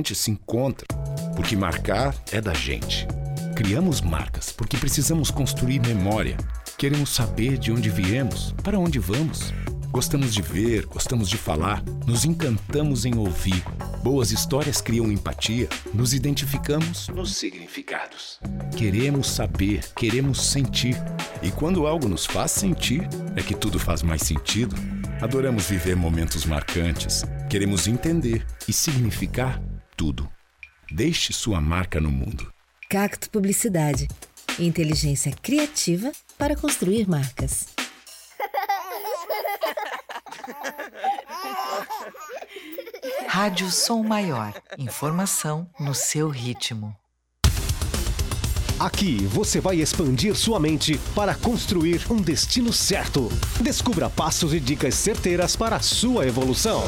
gente se encontra porque marcar é da gente. Criamos marcas porque precisamos construir memória. Queremos saber de onde viemos, para onde vamos. Gostamos de ver, gostamos de falar, nos encantamos em ouvir. Boas histórias criam empatia, nos identificamos nos significados. Queremos saber, queremos sentir. E quando algo nos faz sentir, é que tudo faz mais sentido. Adoramos viver momentos marcantes. Queremos entender e significar tudo. Deixe sua marca no mundo. Cacto Publicidade. Inteligência criativa para construir marcas. Rádio Som Maior. Informação no seu ritmo. Aqui você vai expandir sua mente para construir um destino certo. Descubra passos e dicas certeiras para a sua evolução.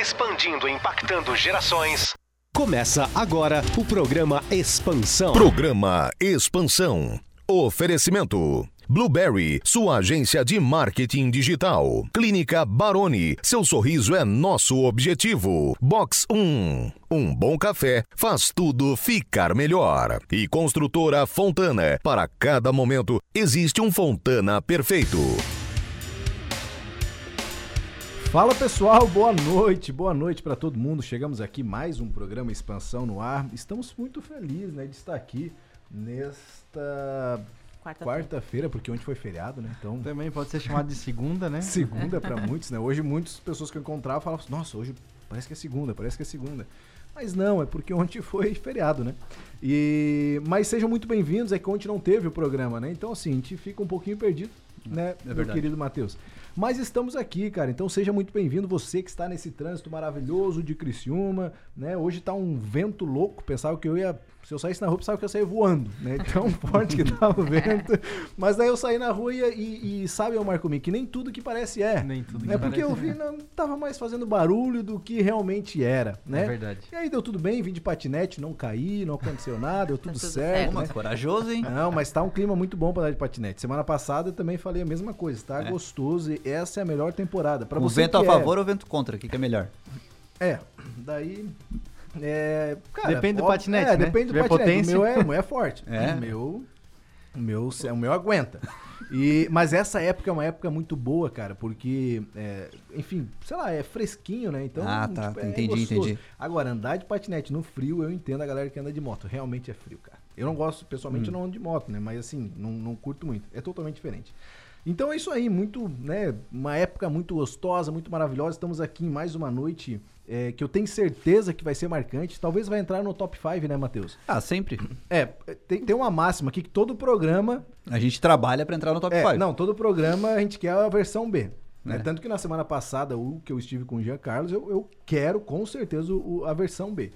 Expandindo e impactando gerações. Começa agora o programa Expansão. Programa Expansão. Oferecimento. Blueberry, sua agência de marketing digital. Clínica Baroni, seu sorriso é nosso objetivo. Box 1. Um bom café faz tudo ficar melhor. E construtora Fontana, para cada momento existe um Fontana perfeito. Fala pessoal, boa noite, boa noite para todo mundo. Chegamos aqui mais um programa Expansão no ar. Estamos muito felizes né, de estar aqui nesta quarta-feira, porque ontem foi feriado, né? Então Também pode ser chamado de segunda, né? segunda para muitos, né? Hoje muitas pessoas que eu encontrava falavam: "Nossa, hoje parece que é segunda, parece que é segunda". Mas não, é porque ontem foi feriado, né? E mas sejam muito bem-vindos, é que ontem não teve o programa, né? Então assim, a gente fica um pouquinho perdido, né, meu verdade. querido Matheus. Mas estamos aqui, cara. Então seja muito bem-vindo você que está nesse trânsito maravilhoso de Criciúma, né? Hoje tá um vento louco. Pensava que eu ia, se eu saísse na rua, pensava que eu sair voando, né? Tão forte que tava o vento. Mas daí eu saí na rua e, e, sabe, ô Marco que nem tudo que parece é. Nem tudo que É porque parece eu vi, é. não tava mais fazendo barulho do que realmente era, né? É verdade. E aí deu tudo bem, vim de patinete, não caí, não aconteceu nada, deu tudo, tudo certo, certo. né? Corajoso, hein? Não, mas tá um clima muito bom pra dar de patinete. Semana passada eu também falei a mesma coisa. Tá É. gostoso e essa é a melhor temporada. Pra O você vento a é- favor ou o vento contra? O que, que é melhor? É, daí. É, cara, Depende do patinete, É, né? depende do patinete. potência. O meu é, o meu é forte. É? O meu. O meu, o meu aguenta. E, mas essa época é uma época muito boa, cara, porque, é, enfim, sei lá, é fresquinho, né? Então, Ah, tá, é entendi, gostoso. entendi. Agora, andar de patinete no frio, eu entendo a galera que anda de moto. Realmente é frio, cara. Eu não gosto, pessoalmente, eu Hum. não ando de moto, né? Mas assim, não, não curto muito. É totalmente diferente. Então é isso aí, muito, né? Uma época muito gostosa, muito maravilhosa. Estamos aqui em mais uma noite é, que eu tenho certeza que vai ser marcante. Talvez vai entrar no top 5, né, Matheus? Ah, sempre. É, tem, tem uma máxima aqui que todo programa. A gente trabalha pra entrar no top é, 5. não, todo programa a gente quer a versão B. né? É. Tanto que na semana passada, o que eu estive com o Jean Carlos, eu, eu quero com certeza o- a versão B.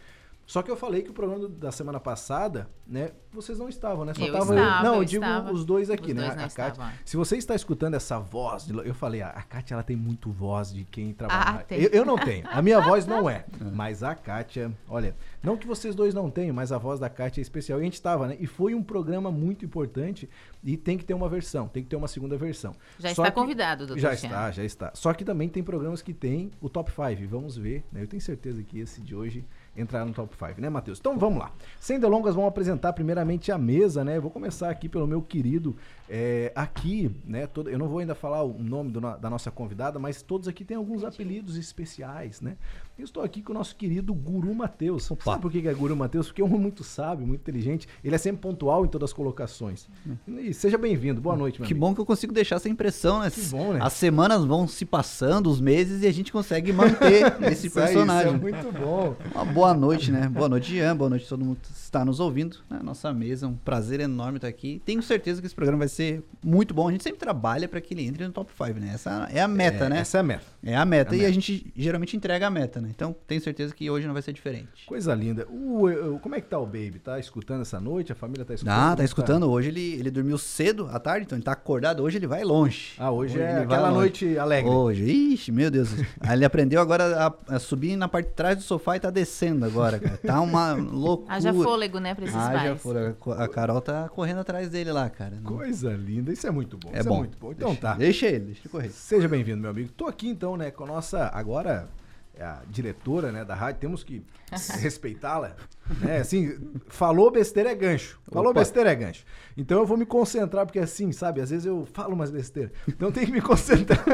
Só que eu falei que o programa do- da semana passada, né? Vocês não estavam, né? Só Eu tava estava, Não, eu eu digo estava. os dois aqui, Os né? dois não a Kátia. estavam. Se você está escutando essa voz, de eu falei, a, a Kátia ela tem muito voz de quem trabalha. Ah, tem. eu, eu não tenho. A minha voz não é. Mas a Kátia, olha, não que vocês dois não tenham, mas a voz da Kátia é especial. E a gente estava, né? E foi um programa muito importante e tem que ter uma versão, tem que ter uma segunda versão. Já Só está que- convidado, doutor Já está, já está. Só que também tem programas que tem o top 5. Vamos ver, né? Eu tenho certeza que esse de hoje entrar no top 5, né, Matheus? Então vamos lá. Sem delongas, vamos apresentar primeiramente a mesa, né? Vou começar aqui pelo meu querido. é, aqui, né? Todo, eu não vou ainda falar o nome do da nossa convidada, mas todos aqui têm alguns apelidos especiais, né? Eu estou aqui com o nosso querido Guru Matheus. Sabe por que é Guru Matheus? Porque é um homem muito sábio, muito inteligente. Ele é sempre pontual em todas as colocações. E seja bem-vindo. Boa noite, meu Que amigo. bom que eu consigo deixar essa impressão, né? Que bom, né? As semanas vão se passando, os meses, e a gente consegue manter esse aí, personagem. Isso é muito bom. Uma boa noite, né? Boa noite, Jean. Boa noite a todo mundo que está nos ouvindo. Né? Nossa mesa, um prazer enorme estar aqui. Tenho certeza que esse programa vai ser muito bom. A gente sempre trabalha para que ele entre no top 5, né? Essa é a meta, É, né? Essa é a meta. É a meta. É a e meta. a gente geralmente entrega a meta, né? Então tenho certeza que hoje não vai ser diferente. Coisa linda. O, o- como é que tá o Baby? Tá escutando essa noite? A família tá escutando? Ah, tá que escutando. Hoje ele, ele dormiu cedo à tarde, então ele tá acordado. Hoje ele vai longe. Ah, hoje, é ele vai aquela noite alegre. Hoje, ixi, meu Deus. Aí ele aprendeu agora a, a subir na parte de trás do sofá e tá descendo agora, cara. Tá uma loucura. Haja fôlego, né, pra esses Haja pais. fôlego. A Carol tá correndo atrás dele lá, cara. Não- Coisa linda. Isso é muito bom. É Isso bom. é muito bom. Então Deixa- tá. Deixa ele, deixa ele correr. Seja bem-vindo, meu amigo. Tô aqui então, né, com a nossa agora é a diretora né, da rádio, temos que respeitá-la. Né? Assim, falou besteira é gancho. Falou Opa. besteira é gancho. Então eu vou me concentrar, porque assim, sabe, às vezes eu falo umas besteiras. Então tem que me concentrar.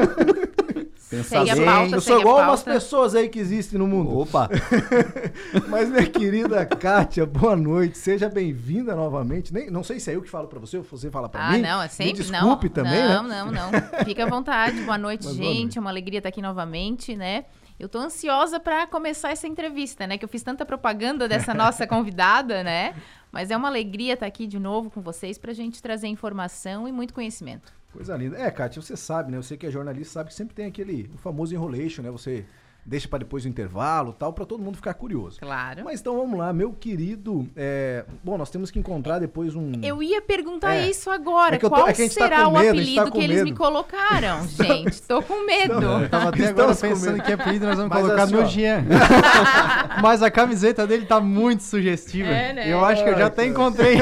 Pensar bem. pauta, Eu sou igual umas pauta. pessoas aí que existem no mundo. Opa, Mas, minha querida Kátia, boa noite. Seja bem-vinda novamente. Nem, não sei se é eu que falo pra você ou você fala pra Ah, mim. não, é sempre. Me desculpe não, também, não, né? não, não. Fica à vontade. Boa noite, Mas gente. boa noite. É uma alegria estar aqui novamente, né? Eu tô ansiosa para começar essa entrevista, né? Que eu fiz tanta propaganda dessa nossa convidada, né? Mas é uma alegria estar aqui de novo com vocês pra gente trazer informação e muito conhecimento. Coisa linda. É, Kátia, você sabe, né? Você que é jornalista sabe que sempre tem aquele o famoso enrolation, né? Você deixa pra depois do intervalo e tal, pra todo mundo ficar curioso. Claro. Mas então vamos lá, meu querido. é, Bom, nós temos que encontrar depois um. Eu ia perguntar É. isso agora. É tô- Qual é que a gente tá será com o medo, a gente tá apelido com que eles me medo. colocaram, gente? Tô com medo. Eu tava até agora Estamos pensando medo. que apelido nós vamos Mas colocar assim, no. Jean. Mas a camiseta dele tá muito sugestiva. É, né? Eu acho que eu já até encontrei.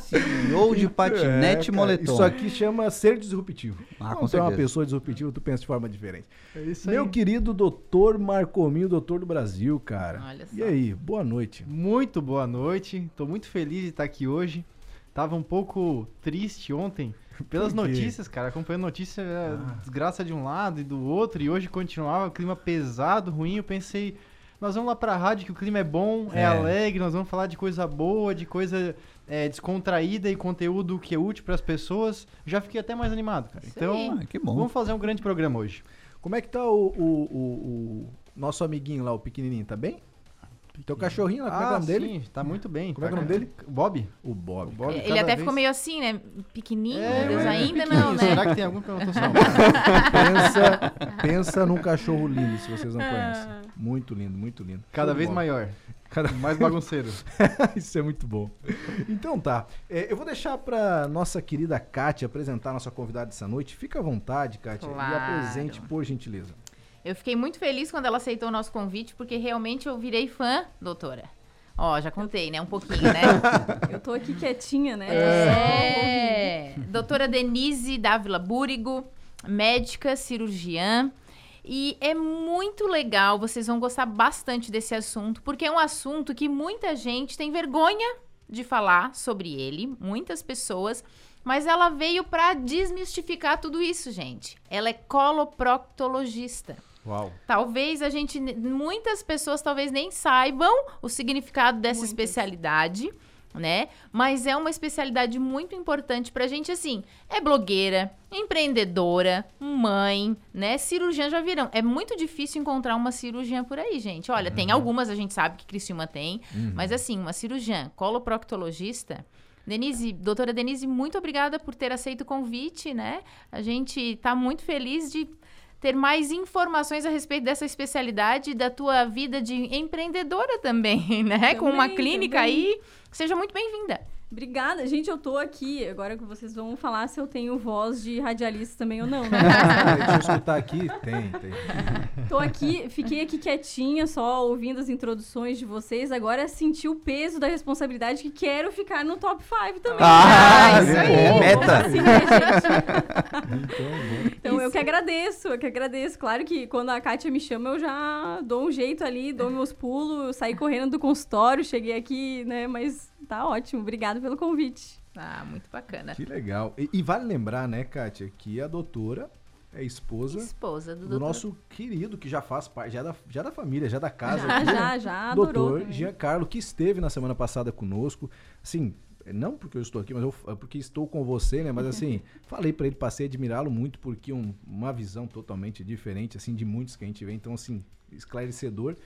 CEO de patinete É, moletom. Isso aqui chama ser disruptivo. Ah, Quando com é uma pessoa disruptiva, tu pensa de forma diferente. É isso Meu aí. querido doutor Marcominho, doutor do Brasil, cara. Olha E só. aí, boa noite. Muito boa noite. Tô muito feliz de estar aqui hoje. Tava um pouco triste ontem pelas notícias, cara. Acompanhando notícia, é, desgraça de um lado e do outro. E hoje continuava o clima pesado, ruim. Eu pensei, nós vamos lá pra rádio que o clima é bom, é, É. alegre, nós vamos falar de coisa boa, de coisa é, descontraída e conteúdo que é útil pras pessoas. Já fiquei até mais animado, cara. Isso Então. Ah, que bom. vamos fazer um grande programa hoje. Como é que tá o, o- o- o nosso amiguinho lá, o pequenininho, tá bem? Teu cachorrinho lá, como é é o nome dele? sim, tá muito bem. Como é que é o Tá- nome dele? Bob. O Bob. O Bob Ele até vez- ficou meio assim, né? Pequenininho, É, meu Deus, é, ainda pequenininho. não, né? Será que tem algum que eu não tô salvo? Pensa, pensa num cachorro lindo, se vocês não conhecem. Muito lindo, muito lindo. Cada vez bola. maior. Cada- Mais bagunceiro. Isso é muito bom. Então tá. É, eu vou deixar pra nossa querida Kátia apresentar a nossa convidada dessa noite. Fica à vontade, Kátia, e Claro. apresente, por gentileza. Eu fiquei muito feliz quando ela aceitou o nosso convite, porque realmente eu virei fã, doutora. Ó, já contei, né? Um pouquinho, né? Eu tô aqui quietinha, né? É. Doutora Denise Dávila Búrigo, médica, cirurgiã. E é muito legal, vocês vão gostar bastante desse assunto, porque é um assunto que muita gente tem vergonha de falar sobre ele, muitas pessoas, mas ela veio para desmistificar tudo isso, gente. Ela é coloproctologista. Uau. Talvez a gente, muitas pessoas talvez nem saibam o significado dessa Muitas. especialidade, né? Mas é uma especialidade muito importante pra gente, assim, é blogueira, empreendedora, mãe, né? Cirurgiã já viram. É muito difícil encontrar uma cirurgiã por aí, gente. Olha, tem algumas, a gente sabe que Criciúma tem, mas assim, uma cirurgiã coloproctologista... Denise, doutora Denise, muito obrigada por ter aceito o convite, né? A gente tá muito feliz de ter mais informações a respeito dessa especialidade e da tua vida de empreendedora também, né? Com uma Também, clínica também. aí. Seja muito bem-vinda. Obrigada. Gente, eu tô aqui. Agora que vocês vão falar se eu tenho voz de radialista também ou não, né? Deixa eu escutar aqui. Tem, tem. tô aqui, fiquei aqui quietinha, só ouvindo as introduções de vocês. Agora senti o peso da responsabilidade que quero ficar no top 5 também. Ah, isso aí. bom. Meta. Assim, né, gente? Então. Então eu que agradeço, eu que agradeço. Claro que quando a Kátia me chama, eu já dou um jeito ali, dou meus pulos, saí correndo do consultório, cheguei aqui, né? Mas tá ótimo. Obrigada pelo convite. Ah, muito bacana. Que legal. E, e vale lembrar, né, Kátia, que a doutora é esposa Esposa do, do nosso querido, que já faz parte, já é da, já é da família, já é da casa. Já, aqui, né? já, já adorou. Doutor. Giancarlo, que esteve na semana passada conosco. Assim, não porque eu estou aqui, mas eu, porque estou com você, né? Mas assim, falei pra ele, passei a admirá-lo muito, porque um- uma visão totalmente diferente, assim, de muitos que a gente vê. Então, assim, esclarecedor.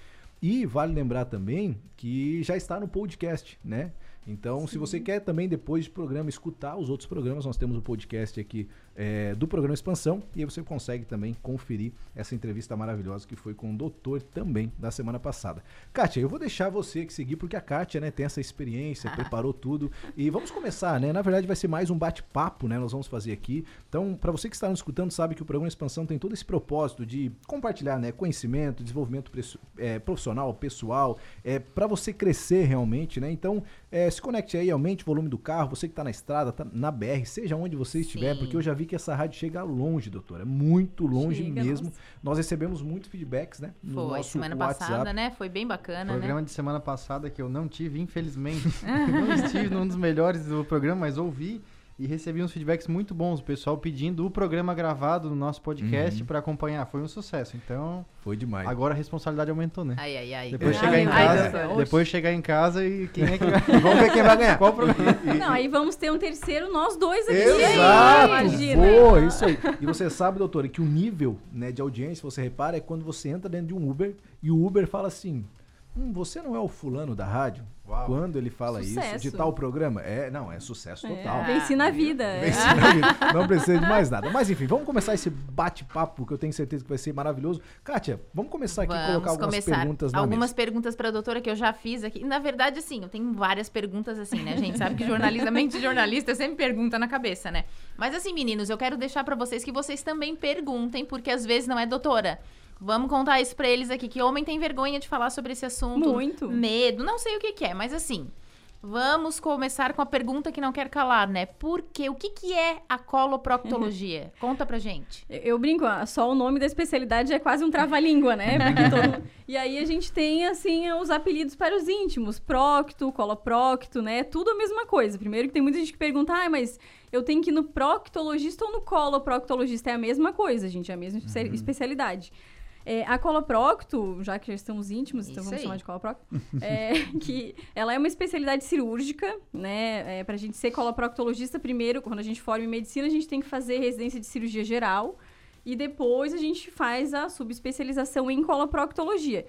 E vale lembrar também que já está no podcast, né? Então, se você quer também, depois do programa, escutar os outros programas, nós temos o podcast aqui é, do programa Expansão. E aí você consegue também conferir essa entrevista maravilhosa que foi com o doutor também da semana passada. Kátia, eu vou deixar você que seguir, porque a Kátia né, tem essa experiência, preparou tudo. E vamos começar, né? Na verdade, vai ser mais um bate-papo, né? Nós vamos fazer aqui. Então, para você que está nos escutando, sabe que o programa Expansão tem todo esse propósito de compartilhar né, conhecimento, desenvolvimento é, profissional, pessoal, é, para você crescer realmente, né? Então, é, se conecte aí, aumente o volume do carro, você que está na estrada, tá na BR, seja onde você estiver, Sim. porque eu já vi que essa rádio chega longe, doutora. Muito longe Chega, mesmo. nossa. Nós recebemos muitos feedbacks, né? No Foi, nosso semana WhatsApp. passada, né? Foi bem bacana, Programa né? de semana passada que eu não tive, infelizmente. não estive num dos melhores do programa, mas ouvi e recebi uns feedbacks muito bons. O pessoal pedindo o programa gravado no nosso podcast Uhum. pra acompanhar. Foi um sucesso. Então, Foi demais. agora a responsabilidade aumentou, né? Ai, ai, ai. Depois Ai, chegar em ai, casa, Deus. depois chegar em casa e quem é que vai. Vamos ver quem vai ganhar. Qual o programa? Não, aí vamos ter um terceiro, nós dois aqui. Exato! Imagina. Boa, isso aí. E você sabe, doutora, que o nível né, de audiência, você repara, é quando você entra dentro de um Uber e o Uber fala assim: hum, você não é o fulano da rádio? Uau. Quando ele fala isso, de Sucesso. tal programa? É, não, é sucesso total. É, venci na vida. é. Vence na vida. Não precisa de mais nada. Mas enfim, vamos começar esse bate-papo que eu tenho certeza que vai ser maravilhoso. Kátia, vamos começar aqui a colocar Vamos algumas começar. perguntas na Algumas mesa. perguntas pra doutora que eu já fiz aqui. Na verdade, assim, eu tenho várias perguntas assim, né, gente? Sabe que jornalista, mente de jornalista sempre pergunta na cabeça, né? Mas assim, meninos, eu quero deixar pra vocês que vocês também perguntem, porque às vezes não é doutora. Vamos contar isso pra eles aqui, que homem tem vergonha de falar sobre esse assunto. Muito. Medo, não sei o que que é, mas assim... Vamos começar com a pergunta que não quer calar, né? Por quê? O que, que é a coloproctologia? Conta pra gente. Eu, eu brinco, ah, só o nome da especialidade é quase um trava-língua, né? Porque todo- E aí a gente tem, assim, os apelidos para os íntimos. Procto, coloprocto, né? Tudo a mesma coisa. Primeiro que tem muita gente que pergunta, ah, mas eu tenho que ir no proctologista ou no coloproctologista? É a mesma coisa, gente, é a mesma espe- especialidade. É, a coloprocto, já que já estamos íntimos, então Isso vamos aí. chamar de coloprocto, é, que ela é uma especialidade cirúrgica, né? É, pra gente ser coloproctologista, primeiro, quando a gente forma em medicina, a gente tem que fazer residência de cirurgia geral e depois a gente faz a subespecialização em coloproctologia,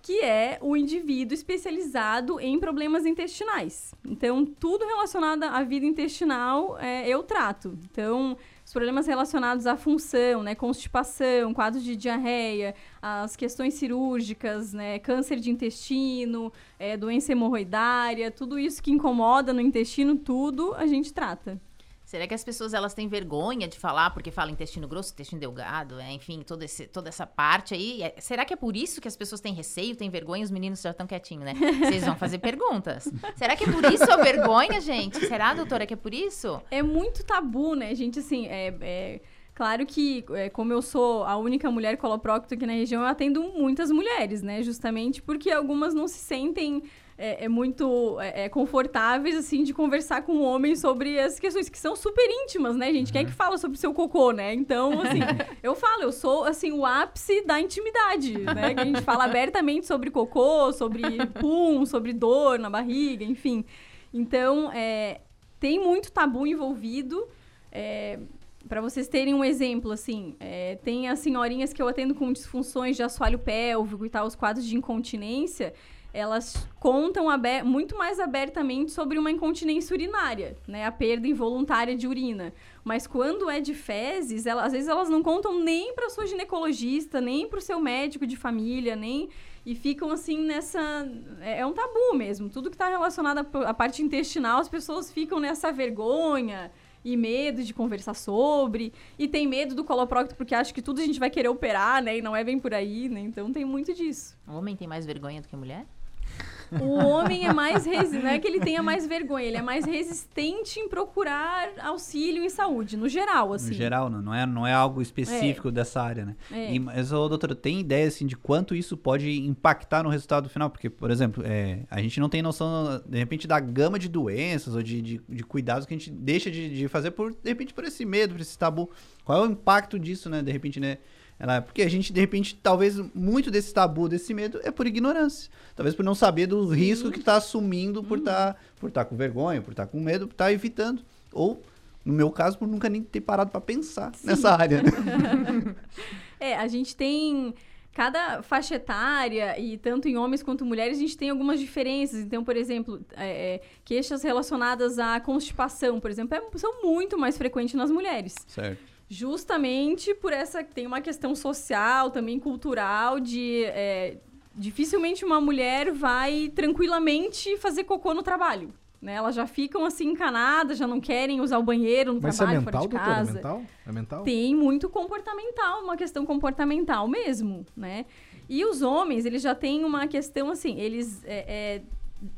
que é o indivíduo especializado em problemas intestinais. Então, tudo relacionado à vida intestinal é, eu trato. Então, problemas relacionados à função, né, constipação, quadros de diarreia, as questões cirúrgicas, né, câncer de intestino, é, doença hemorroidária, tudo isso que incomoda no intestino, tudo a gente trata. Será que as pessoas elas têm vergonha de falar porque fala intestino grosso, intestino delgado, é, enfim, todo esse, toda essa parte aí? É- será que é por isso que as pessoas têm receio, têm vergonha? Os meninos já estão quietinhos, né? Vocês vão fazer perguntas. Será que é por isso a vergonha, gente? Será, doutora, que é por isso? É muito tabu, né, gente? Assim, é. é Claro que, é, como eu sou a única mulher coloprocto aqui na região, eu atendo muitas mulheres, né? Justamente porque algumas não se sentem é, é muito é, é, confortáveis, assim, de conversar com um homem sobre as questões que são super íntimas, né, gente? Quem é que fala sobre o seu cocô, né? Então, assim, eu falo, eu sou, assim, o ápice da intimidade, né? Que a gente fala abertamente sobre cocô, sobre pum, sobre dor na barriga, enfim. Então, é, tem muito tabu envolvido. É, para vocês terem um exemplo, assim, é, tem as senhorinhas que eu atendo com disfunções de assoalho pélvico e tal, os quadros de incontinência, elas contam muito mais abertamente sobre uma incontinência urinária, né, a perda involuntária de urina. Mas quando é de fezes, ela- às vezes elas não contam nem para sua ginecologista, nem para o seu médico de família, nem e ficam assim nessa é, é um tabu mesmo. Tudo que está relacionado à parte intestinal, as pessoas ficam nessa vergonha e medo de conversar sobre. E tem medo do coloprocto porque acha que tudo a gente vai querer operar, né? E não é bem por aí, né? Então tem muito disso. O homem tem mais vergonha do que a mulher? O homem é mais resistente, não é que ele tenha mais vergonha, ele é mais resistente em procurar auxílio em saúde, no geral, assim. No geral, não, não, é, não é algo específico dessa área, né? É. E, mas, ô, doutora, tem ideia, assim, de quanto isso pode impactar no resultado final? Porque, por exemplo, é, a gente não tem noção, de repente, da gama de doenças ou de, de, de cuidados que a gente deixa de, de fazer, por, de repente, por esse medo, por esse tabu. Qual é o impacto disso, né? De repente, né? Ela, porque a gente, de repente, talvez muito desse tabu, desse medo, é por ignorância. Talvez por não saber do risco que está assumindo por estar por tá com vergonha, por estar com medo, por estar evitando. Ou, no meu caso, por nunca nem ter parado para pensar nessa área. Né? É, a gente tem cada faixa etária, e tanto em homens quanto mulheres, a gente tem algumas diferenças. Então, por exemplo, é, é, queixas relacionadas à constipação, por exemplo, é- são muito mais frequentes nas mulheres. Certo. Justamente por essa. Tem uma questão social, também cultural, de. é, dificilmente uma mulher vai tranquilamente fazer cocô no trabalho. Né? Elas já ficam assim encanadas, já não querem usar o banheiro no Mas isso é trabalho, mental, fora de doutora? É casa. mental? É mental? Tem muito comportamental, uma questão comportamental mesmo, né? E os homens, eles já têm uma questão assim, eles é, é,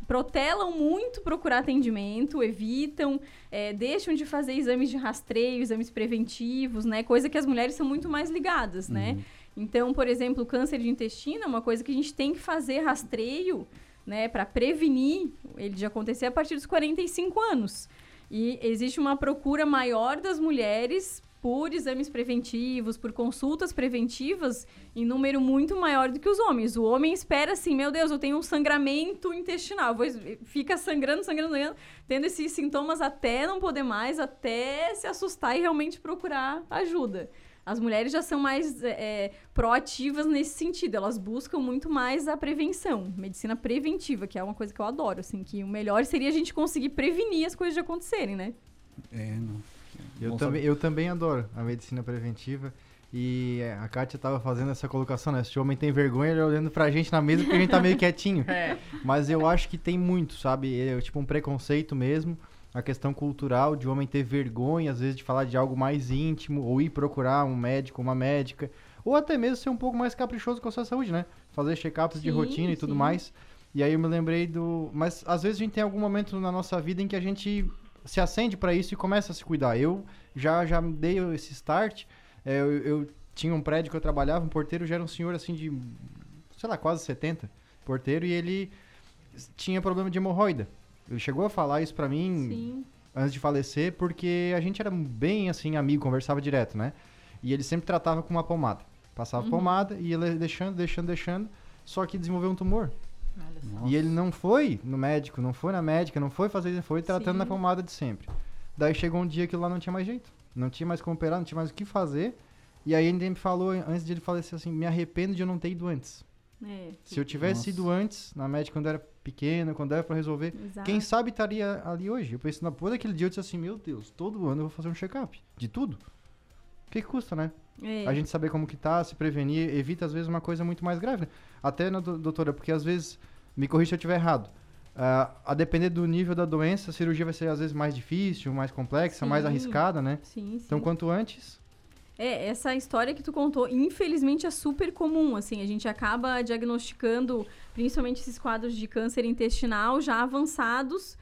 protelam muito procurar atendimento, evitam, é, deixam de fazer exames de rastreio, exames preventivos, né? Coisa que as mulheres são muito mais ligadas, né? Então, por exemplo, o câncer de intestino é uma coisa que a gente tem que fazer rastreio, né, para prevenir ele de acontecer a partir dos 45 anos. E existe uma procura maior das mulheres por exames preventivos, por consultas preventivas, em número muito maior do que os homens. O homem espera assim, meu Deus, eu tenho um sangramento intestinal, vou, fica sangrando, sangrando, sangrando, tendo esses sintomas até não poder mais, até se assustar e realmente procurar ajuda. As mulheres já são mais é, proativas nesse sentido, elas buscam muito mais a prevenção, medicina preventiva, que é uma coisa que eu adoro, assim, que o melhor seria a gente conseguir prevenir as coisas de acontecerem, né? É, não. Eu Bom também, saber. eu também adoro a medicina preventiva. E é, a Kátia tava fazendo essa colocação, né? Se o homem tem vergonha, ele olhando pra gente na mesa porque a gente tá meio quietinho. Mas eu acho que tem muito, sabe? É tipo um preconceito mesmo. A questão cultural de o homem ter vergonha, às vezes, de falar de algo mais íntimo, ou ir procurar um médico, uma médica, ou até mesmo ser um pouco mais caprichoso com a sua saúde, né? Fazer check-ups de Sim, rotina e tudo mais. E aí eu me lembrei do. Mas às vezes a gente tem algum momento na nossa vida em que a gente se acende pra isso e começa a se cuidar. Eu já, já dei esse start. É, eu, eu tinha um prédio que eu trabalhava, um porteiro já era um senhor assim de, sei lá, quase 70, porteiro, e ele tinha problema de hemorroida. Ele chegou a falar isso pra mim Sim. antes de falecer, porque a gente era bem assim, amigo, conversava direto, né? E ele sempre tratava com uma pomada. Passava Uhum. pomada e ele deixando, deixando, deixando, só que desenvolveu um tumor. E ele não foi no médico, não foi na médica, não foi fazer, foi tratando Sim. na pomada de sempre. Daí chegou um dia que lá não tinha mais jeito. Não tinha mais como operar, não tinha mais o que fazer. E aí ele me falou, antes de ele falecer, assim, me arrependo de eu não ter ido antes. É, Se eu tivesse Nossa. ido antes, na médica, quando eu era pequeno, quando era pra resolver, exato. quem sabe estaria ali hoje. Eu pensei, depois daquele dia, eu disse assim, meu Deus, todo ano eu vou fazer um check-up. De tudo. O que, que custa, né? É. A gente saber como que tá, se prevenir, evita às vezes uma coisa muito mais grave. né? Até, dou- doutora, porque às vezes, me corrija se eu estiver errado, ah, a depender do nível da doença, a cirurgia vai ser às vezes mais difícil, mais complexa, mais Sim. arriscada, né? Sim, sim. Então, quanto antes, É, essa história que tu contou, infelizmente é super comum, assim, a gente acaba diagnosticando principalmente esses quadros de câncer intestinal já avançados,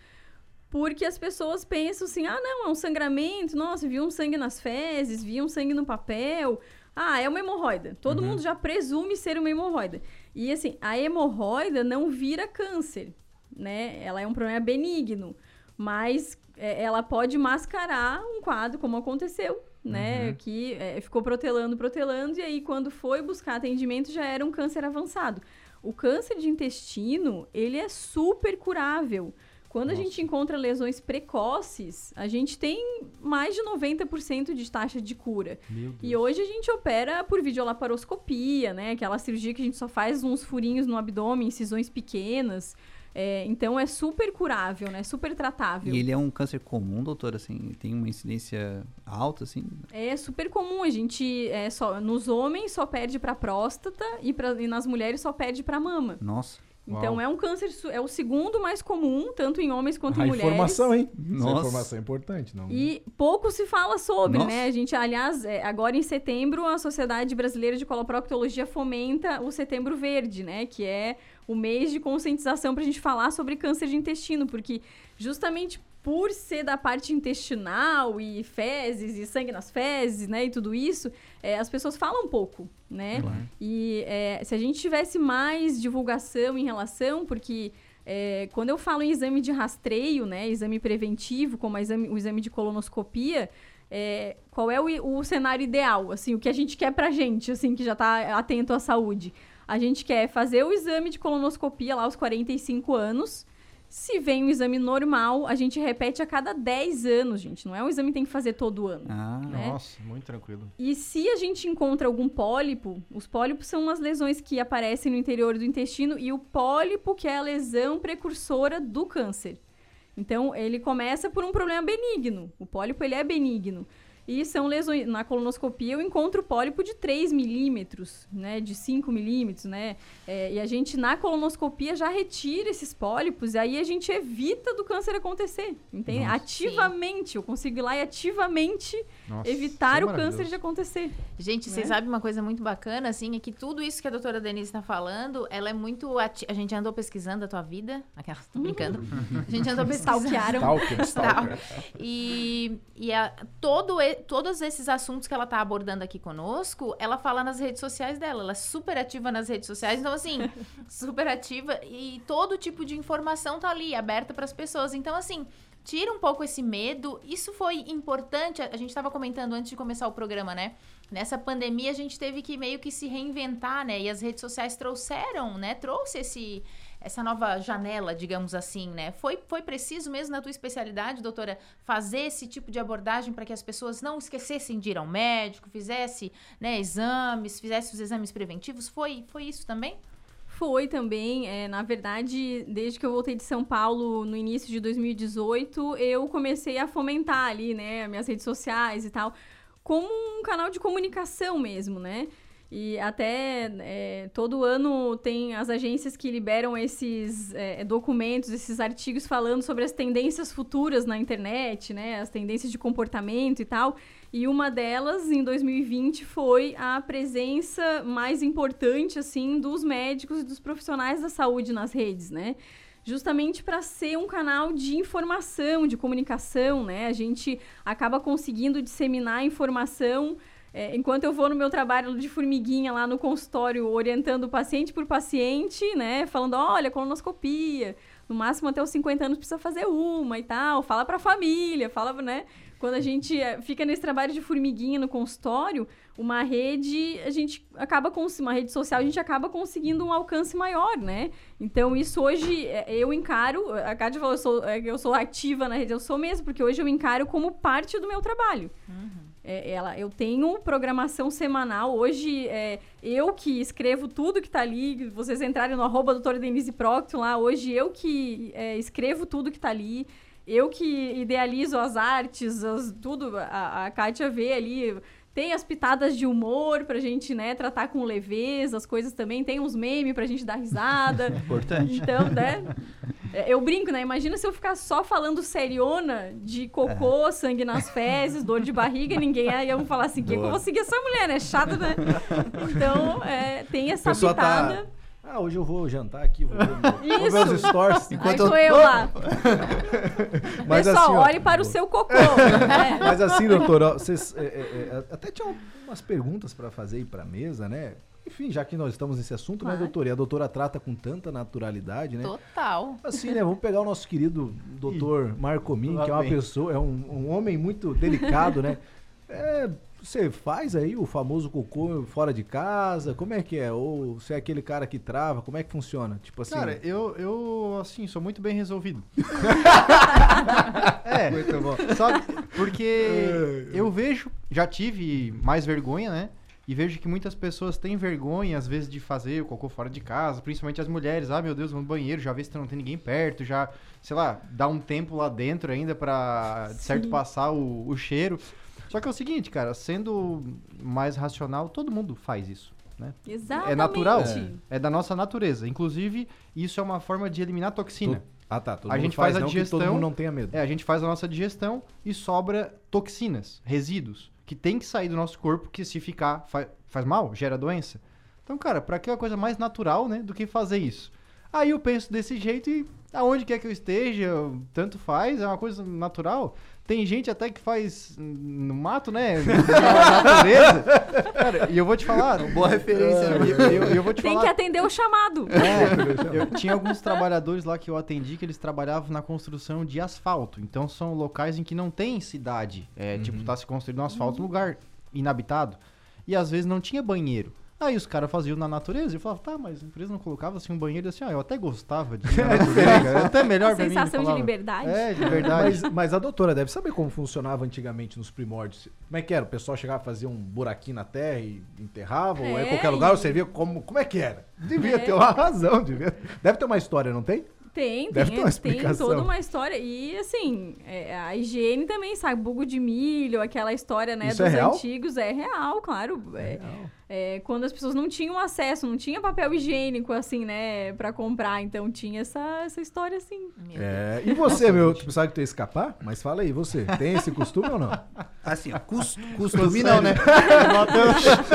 porque as pessoas pensam assim, ah, não, é um sangramento, nossa, viu um sangue nas fezes, vi um sangue no papel, ah, é uma hemorroida. Todo mundo já presume ser uma hemorroida. E assim, a hemorroida não vira câncer, né? Ela é um problema benigno, mas é, ela pode mascarar um quadro como aconteceu, né? Que é, ficou protelando, protelando, e aí quando foi buscar atendimento já era um câncer avançado. O câncer de intestino, ele é super curável. Quando a gente encontra lesões precoces, a gente tem mais de 90% de taxa de cura. E hoje a gente opera por videolaparoscopia, né? Aquela cirurgia que a gente só faz uns furinhos no abdômen, incisões pequenas. É, então é super curável, né? Super tratável. E ele é um câncer comum, doutor, assim? Tem uma incidência alta, assim? É super comum. A gente é, só nos homens só perde para próstata e, pra, e nas mulheres só perde para mama. Nossa. Então Uau. é um câncer é o segundo mais comum tanto em homens quanto A em mulheres. informação, hein? Essa Nossa. informação é importante, não? E pouco se fala sobre, Nossa. né? A gente, aliás, é, agora em setembro, a Sociedade Brasileira de Coloproctologia fomenta o Setembro Verde, né? Que é o mês de conscientização pra gente falar sobre câncer de intestino, porque justamente por ser da parte intestinal e fezes e sangue nas fezes, né? E tudo isso, é, as pessoas falam pouco, né? E é, se a gente tivesse mais divulgação em relação, porque é, quando eu falo em exame de rastreio, né, exame preventivo, como a exame- o exame de colonoscopia, é, qual é o, o cenário ideal, assim, o que a gente quer pra gente, assim, que já tá atento à saúde? A gente quer fazer o exame de colonoscopia lá aos 45 anos. Se vem um exame normal, a gente repete a cada 10 anos, gente. Não é um exame que tem que fazer todo ano. Ah, né? Nossa, muito tranquilo. E se a gente encontra algum pólipo, os pólipos são umas lesões que aparecem no interior do intestino e o pólipo que é a lesão precursora do câncer. Então, ele começa por um problema benigno. O pólipo, ele é benigno. E são lesões... Na colonoscopia, eu encontro pólipo de 3 milímetros, né? De 5 milímetros, né? É, e a gente, na colonoscopia, já retira esses pólipos e aí a gente evita do câncer acontecer, entende? Nossa. Ativamente. Eu consigo ir lá e ativamente Nossa, evitar é o câncer de acontecer. Gente, vocês Né? sabem uma coisa muito bacana, assim, é que tudo isso que a doutora Denise está falando, ela é muito. ati- A gente andou pesquisando a tua vida. Aquela, tô brincando. A gente andou pesquisando. Stalkearam. Stalker, stalker. E, e a- todo, e- todos esses assuntos que ela tá abordando aqui conosco, ela fala nas redes sociais dela. Ela é super ativa nas redes sociais. Então, assim, super ativa. E todo tipo de informação tá ali, aberta para as pessoas. Então, assim, tira um pouco esse medo. Isso foi importante. A gente estava comentando antes de começar o programa, né? Nessa pandemia, a gente teve que meio que se reinventar, né? E as redes sociais trouxeram, né? Trouxe esse essa nova janela, digamos assim, né? Foi, foi preciso mesmo na tua especialidade, doutora, fazer esse tipo de abordagem para que as pessoas não esquecessem de ir ao médico, fizesse, né, exames, fizesse os exames preventivos? Foi, foi isso também? Foi também, é, na verdade, desde que eu voltei de São Paulo no início de 2018, eu comecei a fomentar ali, né, minhas redes sociais e tal, como um canal de comunicação mesmo, né? E até é, todo ano tem as agências que liberam esses é, documentos, esses artigos falando sobre as tendências futuras na internet, né? As tendências de comportamento e tal. E uma delas, em 2020, foi a presença mais importante, assim, dos médicos e dos profissionais da saúde nas redes, né? Justamente para ser um canal de informação, de comunicação, né? A gente acaba conseguindo disseminar informação é, enquanto eu vou no meu trabalho de formiguinha lá no consultório, orientando paciente por paciente, né? Falando, olha, colonoscopia, no máximo até os 50 anos precisa fazer uma e tal. Fala pra família, fala, né? Quando a gente eh, fica nesse trabalho de formiguinha no consultório, uma rede, a gente acaba com uma rede social, a gente acaba conseguindo um alcance maior, né? Então, isso hoje eh, eu encaro, a Kátia falou, eu sou, eh, eu sou ativa na rede, eu sou mesmo, porque hoje eu encaro como parte do meu trabalho. É, ela, eu tenho programação semanal. Hoje, é, eu que escrevo tudo que tá ali. Vocês entrarem no arroba doutora Denise Proctor lá. Hoje, eu que é, escrevo tudo que tá ali. Eu que idealizo as artes, as, tudo. A, a Kátia vê ali. Tem as pitadas de humor pra gente, né, tratar com leveza, as coisas também. Tem uns memes pra gente dar risada. Importante. Então, né? é, Eu brinco, né? Imagina se eu ficar só falando seriona de cocô, sangue nas fezes, dor de barriga, ninguém aí iam falar assim, que eu Boa. vou seguir essa mulher, é chato, né? Então, é, tem essa Pessoa tá- pitada. Ah, hoje eu vou jantar aqui, vou ver, meu- vou ver os Isso. stories. Aí sou eu lá. Mas Pessoal, assim, ó, olhe para o seu cocô. né? Mas assim, doutor, ó, vocês é, é, é, até tinha umas perguntas para fazer aí pra mesa, né? Enfim, já que nós estamos nesse assunto, né, Claro. doutor? E a doutora trata com tanta naturalidade, né? Total. Assim, né? Vamos pegar o nosso querido doutor Marcomin, que é uma pessoa, é um, um homem muito delicado, né? É, você faz aí o famoso cocô fora de casa? Como é que é? Ou você é aquele cara que trava? Como é que funciona? Tipo assim. Cara, eu, eu, assim, sou muito bem resolvido. é, muito bom. sabe? Porque eu vejo, já tive mais vergonha, né? E vejo que muitas pessoas têm vergonha, às vezes, de fazer o cocô fora de casa, principalmente as mulheres. Ah, meu Deus, vou no banheiro, já vê se não tem ninguém perto, já, sei lá, dá um tempo lá dentro ainda pra, de certo, Sim. passar o, o cheiro. Só que é o seguinte, cara, sendo mais racional, todo mundo faz isso, né? Exatamente. É natural, é da nossa natureza. Inclusive, isso é uma forma de eliminar toxina. Ah, tá. Todo A mundo gente faz a não, que digestão. todo mundo não tenha medo. É, a gente faz a nossa digestão e sobra toxinas, resíduos, que tem que sair do nosso corpo, que se ficar fa- faz mal, gera doença. Então, cara, pra que uma coisa mais natural, né, do que fazer isso? Aí eu penso desse jeito e aonde quer que eu esteja, tanto faz, é uma coisa natural. Tem gente até que faz no mato, né? Na natureza. Cara, e eu vou te falar. Boa referência, eu, amigo. eu, eu vou te Tem falar. que atender o chamado. É, eu tinha alguns trabalhadores lá que eu atendi que eles trabalhavam na construção de asfalto. Então são locais em que não tem cidade. É, Tipo, tá se construindo um asfalto, um lugar inabitado. E às vezes não tinha banheiro. Aí os caras faziam na natureza e eu falava, tá, mas a empresa não colocava assim um banheiro assim, ah, eu até gostava de é até melhor pra mim. Sensação de liberdade. É, de verdade. Mas, mas a doutora deve saber como funcionava antigamente nos primórdios. Como é que era? O pessoal chegava a fazer um buraquinho na terra e enterrava? ou é em É, qualquer lugar? e- Você via como, como é que era? Devia É. ter uma razão. Devia... Deve ter uma história, não tem? Tem, Deve tem, ter uma tem explicação. toda uma história. E assim, é, a higiene também, sabe? Bugo de milho, aquela história, né, Isso dos é real? antigos. É real, claro. É, é, quando as pessoas não tinham acesso, não tinha papel higiênico, assim, né, pra comprar. Então tinha essa, essa história, assim. É, e você, meu, tu pensava que tu ia escapar? Mas fala aí, você, tem esse costume ou não? Assim, ó, costume não, né?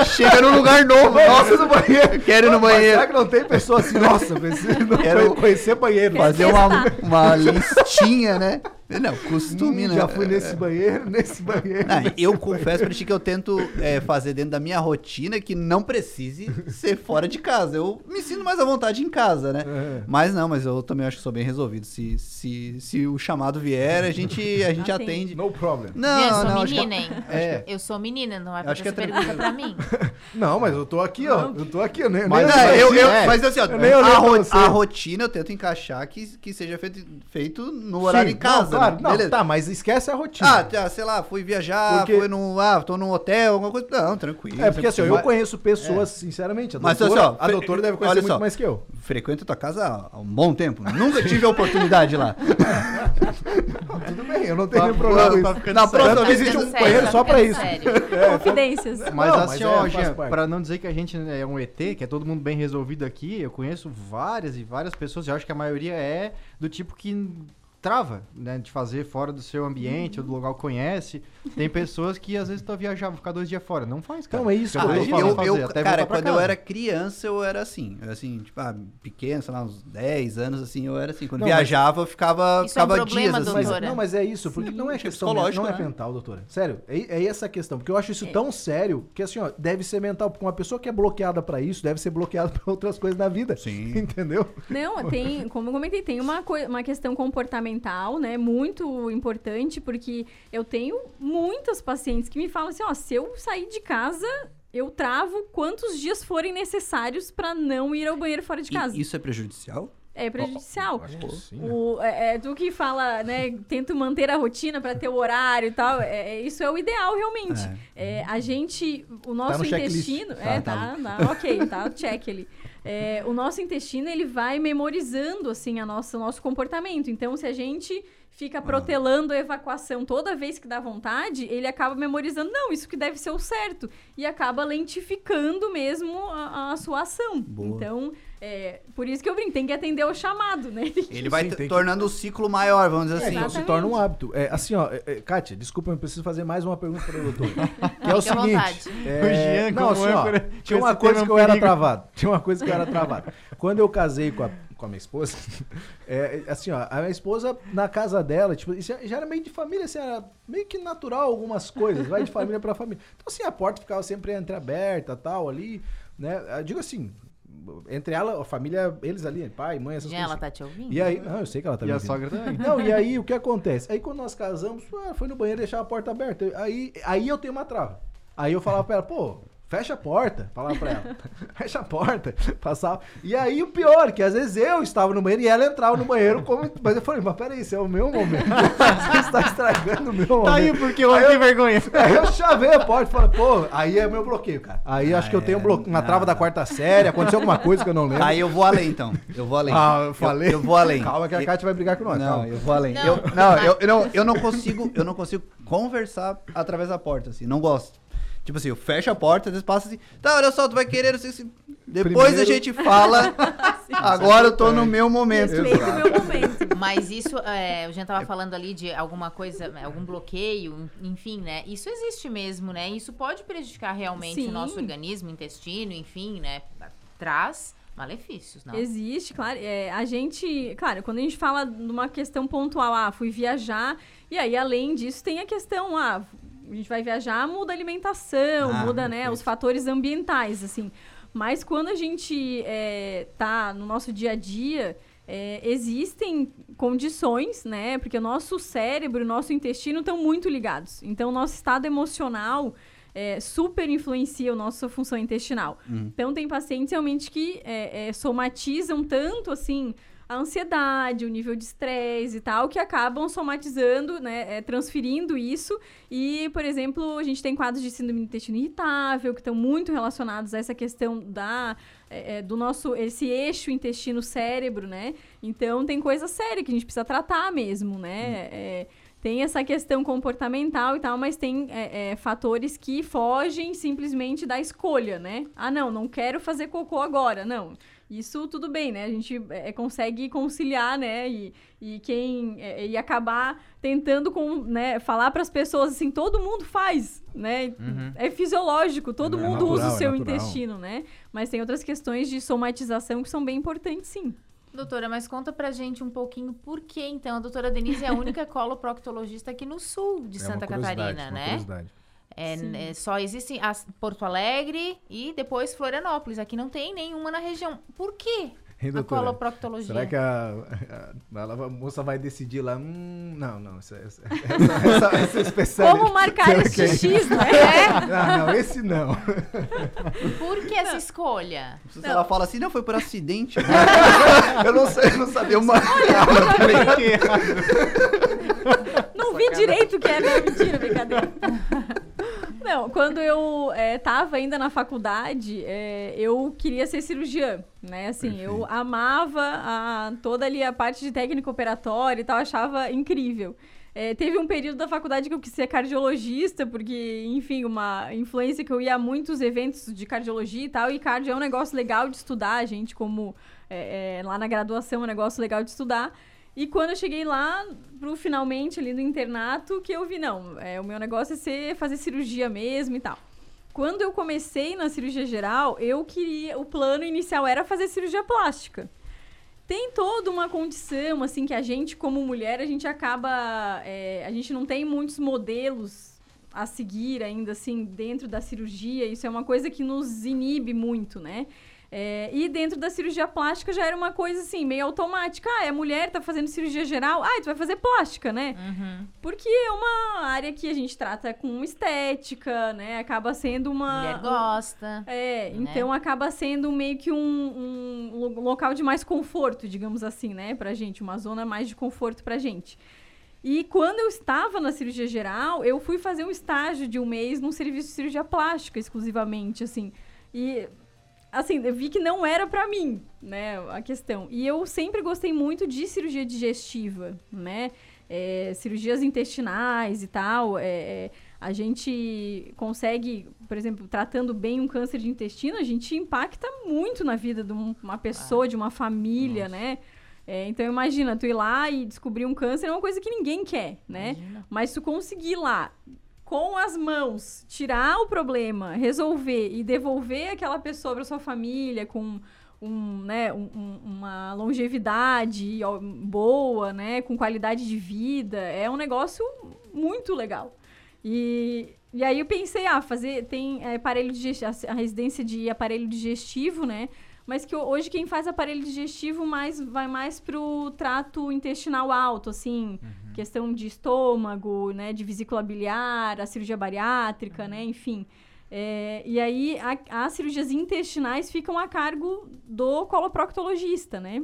Chega num lugar novo, nossa, no banheiro. Quero ir no Mas banheiro. será que não tem pessoa assim, nossa, preciso não Quero conhecer banheiro. Fazer uma, uma listinha, né? Não, costume, Hum, né? Já fui nesse banheiro, nesse banheiro. Não, nesse eu banheiro. confesso pra ti que eu tento é, fazer dentro da minha rotina que não precise ser fora de casa. Eu me sinto mais à vontade em casa, né? É. Mas não, mas eu também acho que sou bem resolvido. Se, se, se o chamado vier, a gente, a gente Atende. atende. No problem. Não, eu sou não, que- menina, hein? É. Eu sou menina, não é Acho você que é pergunta pra mim. Não, mas eu tô aqui, ó. Eu tô aqui, né? Mas, nem não, eu, eu- é. mas assim, ó, Eu a, ro- você. a rotina eu tento encaixar que, que seja feito, feito no horário Sim, em casa. Não, claro, né? não, Beleza. tá, mas esquece a rotina. Ah, tá, sei lá, fui viajar, Porque- fui no. Ah, tô num hotel, alguma coisa. Não, tranquilo. é porque assim, eu Mas- conheço pessoas, sinceramente. A Mas, doutora, assim, ó, a doutora deve conhecer olha muito só. mais que eu. Frequento tua casa há um bom tempo. Nunca tive a oportunidade lá. Tudo bem, eu não tenho Tá- nenhum problema tá isso. ficando Na próxima Tá vez existe ficando um banheiro tá só pra isso. sério. Confidências. Mas assim, mas é, ó, parte. pra não dizer que a gente é um ET, que é todo mundo bem resolvido aqui, eu conheço várias e várias pessoas, eu acho que a maioria é do tipo que trava, né, de fazer fora do seu ambiente ou do lugar que conhece. Tem pessoas que às vezes estão viajar, vão ficar dois dias fora. Não faz, cara. Então, é isso Eu que tô eu eu, fazer, eu- até cara, quando eu casa. era criança, eu era assim. Eu, assim, tipo, ah, pequeno, sei lá, uns 10 anos, assim, eu era assim. Quando Não, viajava, eu ficava, Isso é um ficava problema, dias assim. Mas, doutora. não, mas é isso, porque Sim, não é acho questão não é né? mental, doutora. Sério, é, é essa a questão, porque eu acho isso tão sério que assim, ó, deve ser mental, porque uma pessoa que é bloqueada pra isso deve ser bloqueada pra outras coisas na vida. Sim. Entendeu? Não, tem, como eu comentei, tem uma, uma questão comportamental, né, muito importante, porque eu tenho muitas pacientes que me falam assim, ó, se eu sair de casa, eu travo quantos dias forem necessários pra não ir ao banheiro fora de E casa. isso é prejudicial? É prejudicial. Acho que sim. né? O, é, é, tu que fala, né? Tento manter a rotina pra ter o horário e tal. É, é- isso é o ideal, realmente. É, a gente, o nosso no checklist. intestino. Tá, é, tá tá, tá, ok, tá, check ali. É, o nosso intestino, ele vai memorizando, assim, a nossa, o nosso comportamento. Então, se a gente fica protelando a evacuação toda vez que dá vontade, ele acaba memorizando, não, isso que deve ser o certo. E acaba lentificando mesmo a, a sua ação. Boa. Então, é, por isso que eu brinco, tem que atender ao chamado, né? Ele vai Sim, tem que- tornando o ciclo maior, vamos dizer É, assim. então se torna um hábito. É, assim, ó, é, é, Kátia, desculpa, eu preciso fazer mais uma pergunta para o doutor. Que é o seguinte. é, O Jean, não, assim, ó, âncora, tinha uma coisa que eu era travado. Tinha uma coisa que eu era travado. Quando eu casei com a, com a minha esposa, é, assim, ó, a minha esposa, na casa dela, tipo, isso já era meio de família, assim, era meio que natural algumas coisas, vai de família para família. Então, assim, a porta ficava sempre entreaberta, tal, ali, né? Eu digo assim, entre ela, a família, eles ali, pai, mãe, essas Já coisas. ela assim. tá te ouvindo? E aí, não, eu sei que ela tá E me a ouvindo. sogra também. Não, e aí o que acontece? Aí quando nós casamos, foi no banheiro deixar a porta aberta. Aí, aí eu tenho uma trava. Aí eu falava pra ela, pô, fecha a porta. Falava pra ela, fecha a porta. Passava. E aí o pior, que às vezes eu estava no banheiro e ela entrava no banheiro. Como... Mas eu falei, mas peraí, esse é o meu momento. Você está estragando o meu momento. Tá aí porque eu tenho vergonha. Aí eu chavei a porta e falei, pô, aí é meu bloqueio, cara. Aí acho que eu tenho um blo- uma trava da quarta série, aconteceu alguma coisa que eu não lembro. Aí eu vou além, então. Eu vou além. Ah, eu falei. Eu, vou além. Calma que a Kátia vai brigar com nós. Não, calma. eu vou além. Não, eu, não, eu, eu não, eu não consigo, eu não consigo conversar através da porta, assim, não gosto. Tipo assim, eu fecho a porta, às vezes passa assim, tá, olha só, tu vai querer, não sei se... Depois Primeiro- a gente fala, agora eu tô no meu momento. Respeito o meu momento. Mas isso, é, o Jean tava falando ali de alguma coisa, algum bloqueio, enfim, né? Isso existe mesmo, né? Isso pode prejudicar realmente Sim. o nosso organismo, intestino, enfim, né? Traz malefícios, não? Existe, claro. É, a gente, claro, quando a gente fala de uma questão pontual, ah, fui viajar, e aí além disso tem a questão, ah, a gente vai viajar, muda a alimentação, Ah, muda, né, os fatores ambientais, assim. Mas quando a gente é, tá no nosso dia a dia, é, existem condições, né? Porque o nosso cérebro e o nosso intestino estão muito ligados. Então, o nosso estado emocional é, super influencia a nossa função intestinal. Então, tem pacientes realmente que é, é, somatizam tanto, assim, a ansiedade, o nível de estresse e tal, que acabam somatizando, né, é, transferindo isso. E, por exemplo, a gente tem quadros de síndrome do intestino irritável, que estão muito relacionados a essa questão da, é, é, do nosso, esse eixo intestino-cérebro, né? Então, tem coisa séria que a gente precisa tratar mesmo, né? É, tem essa questão comportamental e tal, mas tem é, é, fatores que fogem simplesmente da escolha, né? Ah, não, não quero fazer cocô agora, não. Isso tudo bem, né? A gente é, consegue conciliar, né? E, e quem é, e acabar tentando com, né, falar para as pessoas assim, todo mundo faz, né? Uhum. É fisiológico, todo É mundo natural, usa o é seu intestino, né? Mas tem outras questões de somatização que são bem importantes, sim. Doutora, mas conta pra gente um pouquinho por que, então, a doutora Denise é a única coloproctologista aqui no sul de É Santa Catarina, uma né? É, é, só existem as Porto Alegre e depois Florianópolis. Aqui não tem nenhuma na região. Por quê? Hein, a doutora? coloproctologia. Será que a, a, a- a moça vai decidir lá? Hum, não, não. Essa, essa, essa, essa, essa especialidade- Como marcar esse que é- X, né? Ah, não, esse não. Por que essa escolha? Se ela fala assim, não, foi por acidente. Eu não sei, eu não sabia uma. Não vi direito o que era. Mentira, brincadeira. Não, quando eu é, tava ainda na faculdade, é, eu queria ser cirurgiã, né? Assim, eu Perfeito. amava a, toda ali a parte de técnica operatória e tal, achava incrível. É, teve um período da faculdade que eu quis ser cardiologista, porque, enfim, uma influência que eu ia a muitos eventos de cardiologia e tal, e cardio é um negócio legal de estudar, gente, como é, é, lá na graduação é um negócio legal de estudar. E quando eu cheguei lá, pro finalmente ali no internato, que eu vi, não, é, o meu negócio é ser, fazer cirurgia mesmo e tal. Quando eu comecei na cirurgia geral, eu queria, o plano inicial era fazer cirurgia plástica. Tem toda uma condição, assim, que a gente, como mulher, a gente acaba. é, a gente não tem muitos modelos a seguir ainda, assim, dentro da cirurgia. Isso é uma coisa que nos inibe muito, né? É, e dentro da cirurgia plástica já era uma coisa assim, meio automática. Ah, é mulher, tá fazendo cirurgia geral. Ah, tu vai fazer plástica, né? Uhum. Porque é uma área que a gente trata com estética, né? Acaba sendo uma. Mulher gosta. É, né? então acaba sendo meio que um, um lo- local de mais conforto, digamos assim, né, pra gente, uma zona mais de conforto pra gente. E quando eu estava na cirurgia geral, eu fui fazer um estágio de um mês num serviço de cirurgia plástica exclusivamente, assim. E assim, eu vi que não era pra mim, né, a questão. E eu sempre gostei muito de cirurgia digestiva, né? É, cirurgias intestinais e tal. é, é, a gente consegue, por exemplo, tratando bem um câncer de intestino, a gente impacta muito na vida de um- uma pessoa, de uma família, né? É, então imagina, tu ir lá e descobrir um câncer é uma coisa que ninguém quer, né? Imagina. Mas tu conseguir lá, com as mãos, tirar o problema, resolver e devolver aquela pessoa para sua família com um, né, um- um- uma longevidade boa, né, com qualidade de vida, é um negócio muito legal. E, e aí eu pensei, ah, fazer tem é, aparelho digestivo, a residência de aparelho digestivo, né? Mas que hoje quem faz aparelho digestivo mais vai mais pro trato intestinal alto, assim, questão de estômago, né, de vesícula biliar, a cirurgia bariátrica, né, enfim. É, e aí a- as cirurgias intestinais ficam a cargo do coloproctologista, né?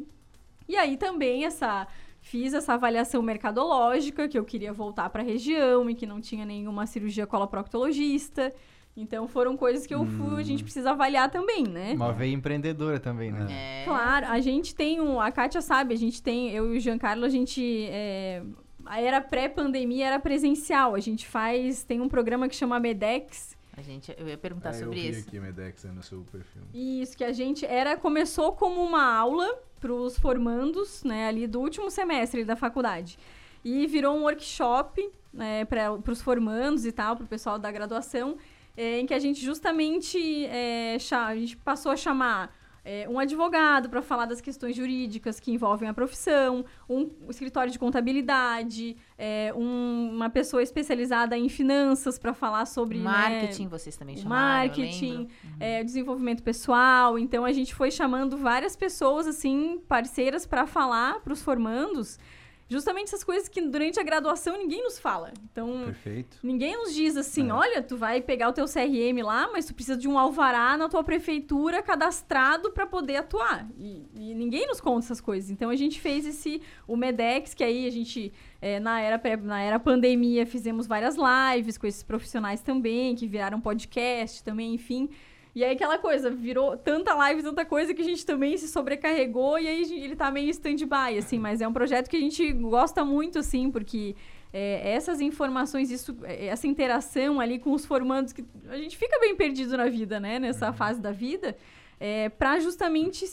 E aí também essa fiz essa avaliação mercadológica que eu queria voltar para a região e que não tinha nenhuma cirurgia coloproctologista. Então foram coisas que eu fui, a gente precisa avaliar também, né? Uma veia empreendedora também, né? É. Claro, a gente tem um. A Kátia sabe, a gente tem. Eu e o Giancarlo, a gente. É, a era pré-pandemia era presencial. A gente faz. Tem um programa que chama Medex. A gente, eu ia perguntar Ah, eu sobre vi isso. aqui, Medex, aí no seu perfil. Isso, que a gente era. Começou como uma aula para os formandos, né, ali do último semestre da faculdade. E virou um workshop né, para os formandos e tal, para o pessoal da graduação, é, em que a gente justamente é, a gente passou a chamar é, um advogado para falar das questões jurídicas que envolvem a profissão, um escritório de contabilidade, é, um- uma pessoa especializada em finanças para falar sobre né, Marketing, vocês também chamaram, marketing, lembro. é, desenvolvimento pessoal. Então a gente foi chamando várias pessoas assim parceiras para falar para os formandos justamente essas coisas que durante a graduação ninguém nos fala. Então, Perfeito. ninguém nos diz assim, É. olha, tu vai pegar o teu CRM lá, mas tu precisa de um alvará na tua prefeitura cadastrado para poder atuar. E, e ninguém nos conta essas coisas. Então a gente fez esse o Medex, que aí a gente é, na era pré- na era pandemia fizemos várias lives com esses profissionais também, que viraram podcast também, enfim. E aí aquela coisa, virou tanta live, tanta coisa que a gente também se sobrecarregou e aí ele tá meio stand-by, assim, mas é um projeto que a gente gosta muito, assim, porque é, essas informações, isso, é, essa interação ali com os formandos, que a gente fica bem perdido na vida, né, nessa fase da vida, é, para justamente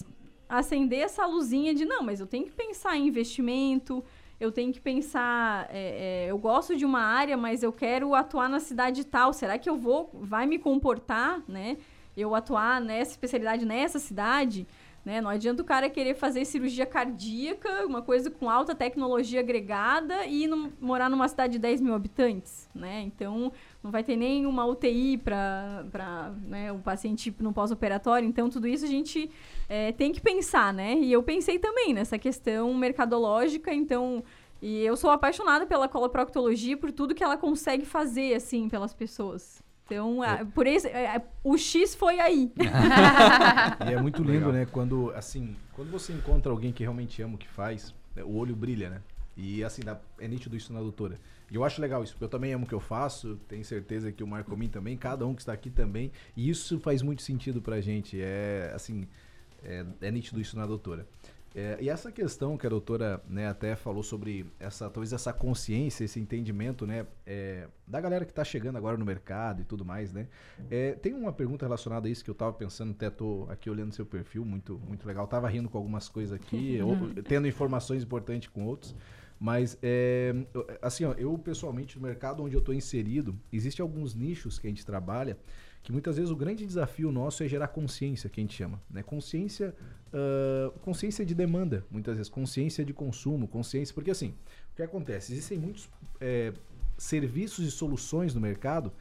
acender essa luzinha de, não, mas eu tenho que pensar em investimento, eu tenho que pensar, é, é, eu gosto de uma área, mas eu quero atuar na cidade tal, será que eu vou, vai me comportar, né, eu atuar nessa especialidade nessa cidade, né? Não adianta o cara querer fazer cirurgia cardíaca, uma coisa com alta tecnologia agregada e morar numa cidade de 10 mil habitantes, né? Então, não vai ter nem uma UTI para né, o paciente no pós-operatório. Então, tudo isso a gente é, tem que pensar, né? E eu pensei também nessa questão mercadológica, então... E eu sou apaixonada pela coloproctologia, por tudo que ela consegue fazer, assim, pelas pessoas. Então, a- por esse, é, é, o X foi aí. E é muito lindo, né? Quando, assim, quando você encontra alguém que realmente ama o que faz, né, o olho brilha, né? E assim, dá- é nítido isso na doutora. E eu acho legal isso, porque eu também amo o que eu faço, tenho certeza que o Marco Min também, cada um que está aqui também. E isso faz muito sentido pra gente. É assim, é, é nítido isso na doutora. É, e essa questão que a doutora né, até falou sobre essa, talvez essa consciência, esse entendimento, né, é, da galera que está chegando agora no mercado e tudo mais, né? É, tem uma pergunta relacionada a isso que eu estava pensando, até tô aqui olhando seu perfil, muito, muito legal. Tava rindo com algumas coisas aqui, ou- tendo informações importantes com outros. Mas, é, assim, ó, eu pessoalmente, no mercado onde eu estou inserido, existem alguns nichos que a gente trabalha que muitas vezes o grande desafio nosso é gerar consciência, que a gente chama. Né? Consciência, ah, consciência de demanda, muitas vezes, consciência de consumo, consciência. Porque assim, o que acontece? Existem muitos é, serviços e soluções no mercado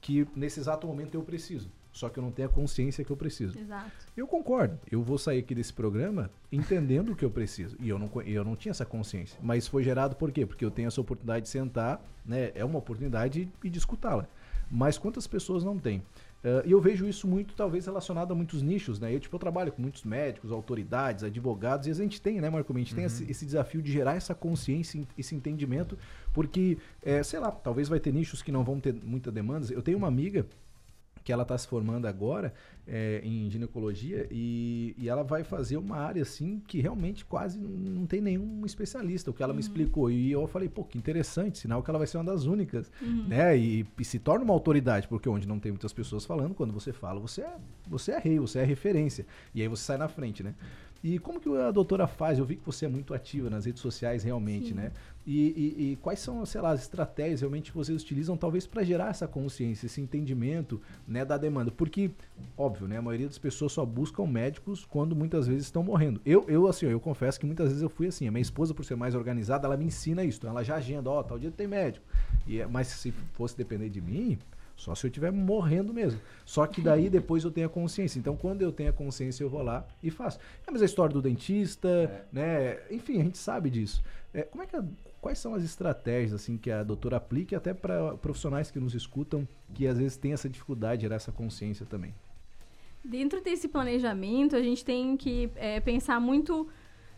que nesse exato momento eu preciso. Só que eu não tenho a consciência que eu preciso. Exato. Eu concordo. Eu vou sair aqui desse programa entendendo o que eu preciso. E eu não, eu não tinha essa consciência. Mas foi gerado por quê? Porque eu tenho essa oportunidade de sentar, né? É uma oportunidade e de escutá-la. Mas quantas pessoas não têm? Eh, E eu vejo isso muito, talvez, relacionado a muitos nichos, né? Eu, tipo, eu trabalho com muitos médicos, autoridades, advogados, e a gente tem, né, Marco? A gente tem esse, esse desafio de gerar essa consciência, esse entendimento, porque, eh, sei lá, talvez vai ter nichos que não vão ter muita demanda. Eu tenho uma amiga que ela está se formando agora é, em ginecologia e, e ela vai fazer uma área assim que realmente quase não, tem nenhum especialista, o que ela me explicou. E eu falei, pô, que interessante, sinal que ela vai ser uma das únicas, né? E, e se torna uma autoridade, porque onde não tem muitas pessoas falando, quando você fala, você é, você é rei, você é referência. E aí você sai na frente, né? E como que a doutora faz? Eu vi que você é muito ativa nas redes sociais realmente, né? E, e- e quais são, sei lá, as estratégias realmente que vocês utilizam, talvez, para gerar essa consciência, esse entendimento né, da demanda? Porque, óbvio, né? A maioria das pessoas só buscam médicos quando muitas vezes estão morrendo. Eu, eu assim, eu confesso que muitas vezes eu fui assim. A minha esposa, por ser mais organizada, ela me ensina isso. Ela já agenda, ó, tal dia tem médico. E, é- mas se fosse depender de mim, só se eu estiver morrendo mesmo. Só que daí depois eu tenho a consciência. Então, quando eu tenho a consciência, eu vou lá e faço. É a mesma história do dentista, né? Enfim, a gente sabe disso. É, como é que a- quais são as estratégias assim que a doutora aplica até para profissionais que nos escutam que às vezes têm essa dificuldade de gerar essa consciência também? Dentro desse planejamento, a gente tem que é, pensar muito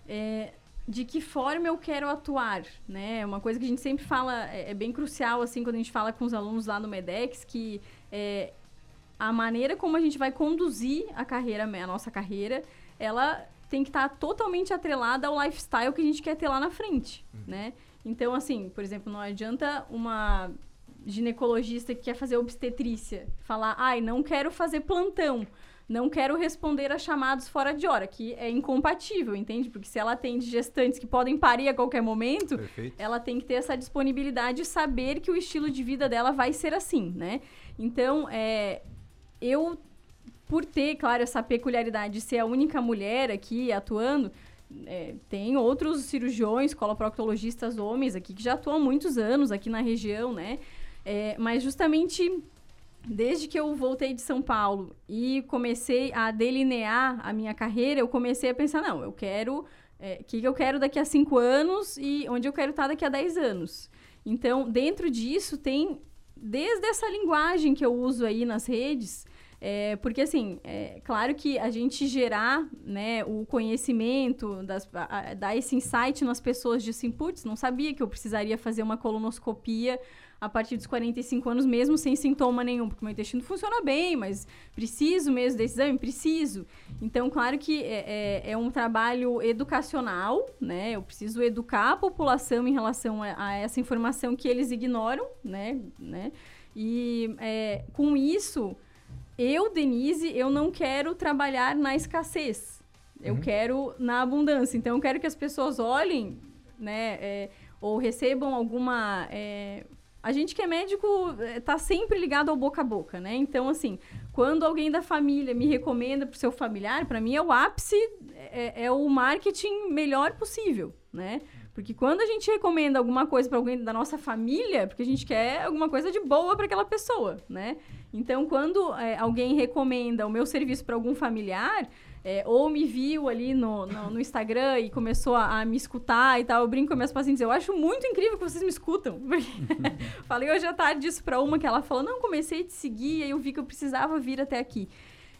é, de que forma eu quero atuar, né? Uma coisa que a gente sempre fala, é, é bem crucial, assim, quando a gente fala com os alunos lá no MEDEX, que é, a maneira como a gente vai conduzir a carreira, a nossa carreira, ela tem que estar totalmente atrelada ao lifestyle que a gente quer ter lá na frente, né? Então, assim, por exemplo, não adianta uma ginecologista que quer fazer obstetrícia falar, ai, não quero fazer plantão, não quero responder a chamados fora de hora, que é incompatível, entende? Porque se ela atende gestantes que podem parir a qualquer momento, Perfeito. ela tem que ter essa disponibilidade e saber que o estilo de vida dela vai ser assim, né? Então, é, eu, por ter, claro, essa peculiaridade de ser a única mulher aqui atuando, é, tem outros cirurgiões, coloproctologistas homens aqui que já atuam há muitos anos aqui na região, né? É, mas justamente desde que eu voltei de São Paulo e comecei a delinear a minha carreira, eu comecei a pensar, não, eu quero o que, que eu quero daqui a cinco anos e onde eu quero estar daqui a 10 anos. Então, dentro disso, tem desde essa linguagem que eu uso aí nas redes, é, porque, assim, é claro que a gente gerar né, o conhecimento, das, a, dar esse insight nas pessoas de assim, putz, não sabia que eu precisaria fazer uma colonoscopia a partir dos 45 anos, mesmo sem sintoma nenhum, porque meu intestino funciona bem, mas preciso mesmo desse exame? Preciso. Então, claro que é, é, é um trabalho educacional, né? Eu preciso educar a população em relação a, a essa informação que eles ignoram, né? né? E é, com isso, eu, Denise, eu não quero trabalhar na escassez. Eu uhum. quero na abundância. Então, eu quero que as pessoas olhem, né? É, ou recebam alguma é, a gente que é médico está sempre ligado ao boca a boca, né? Então, assim, quando alguém da família me recomenda para o seu familiar, para mim é o ápice, é, é, o marketing melhor possível, né? Porque quando a gente recomenda alguma coisa para alguém da nossa família, porque a gente quer alguma coisa de boa para aquela pessoa, né? Então, quando é, alguém recomenda o meu serviço para algum familiar, é, ou me viu ali no, no, no Instagram e começou a, a, me escutar e tal, eu brinco com minhas pacientes, eu acho muito incrível que vocês me escutam. Falei hoje à tarde isso para uma que ela falou, não, comecei a te seguir, aí eu vi que eu precisava vir até aqui.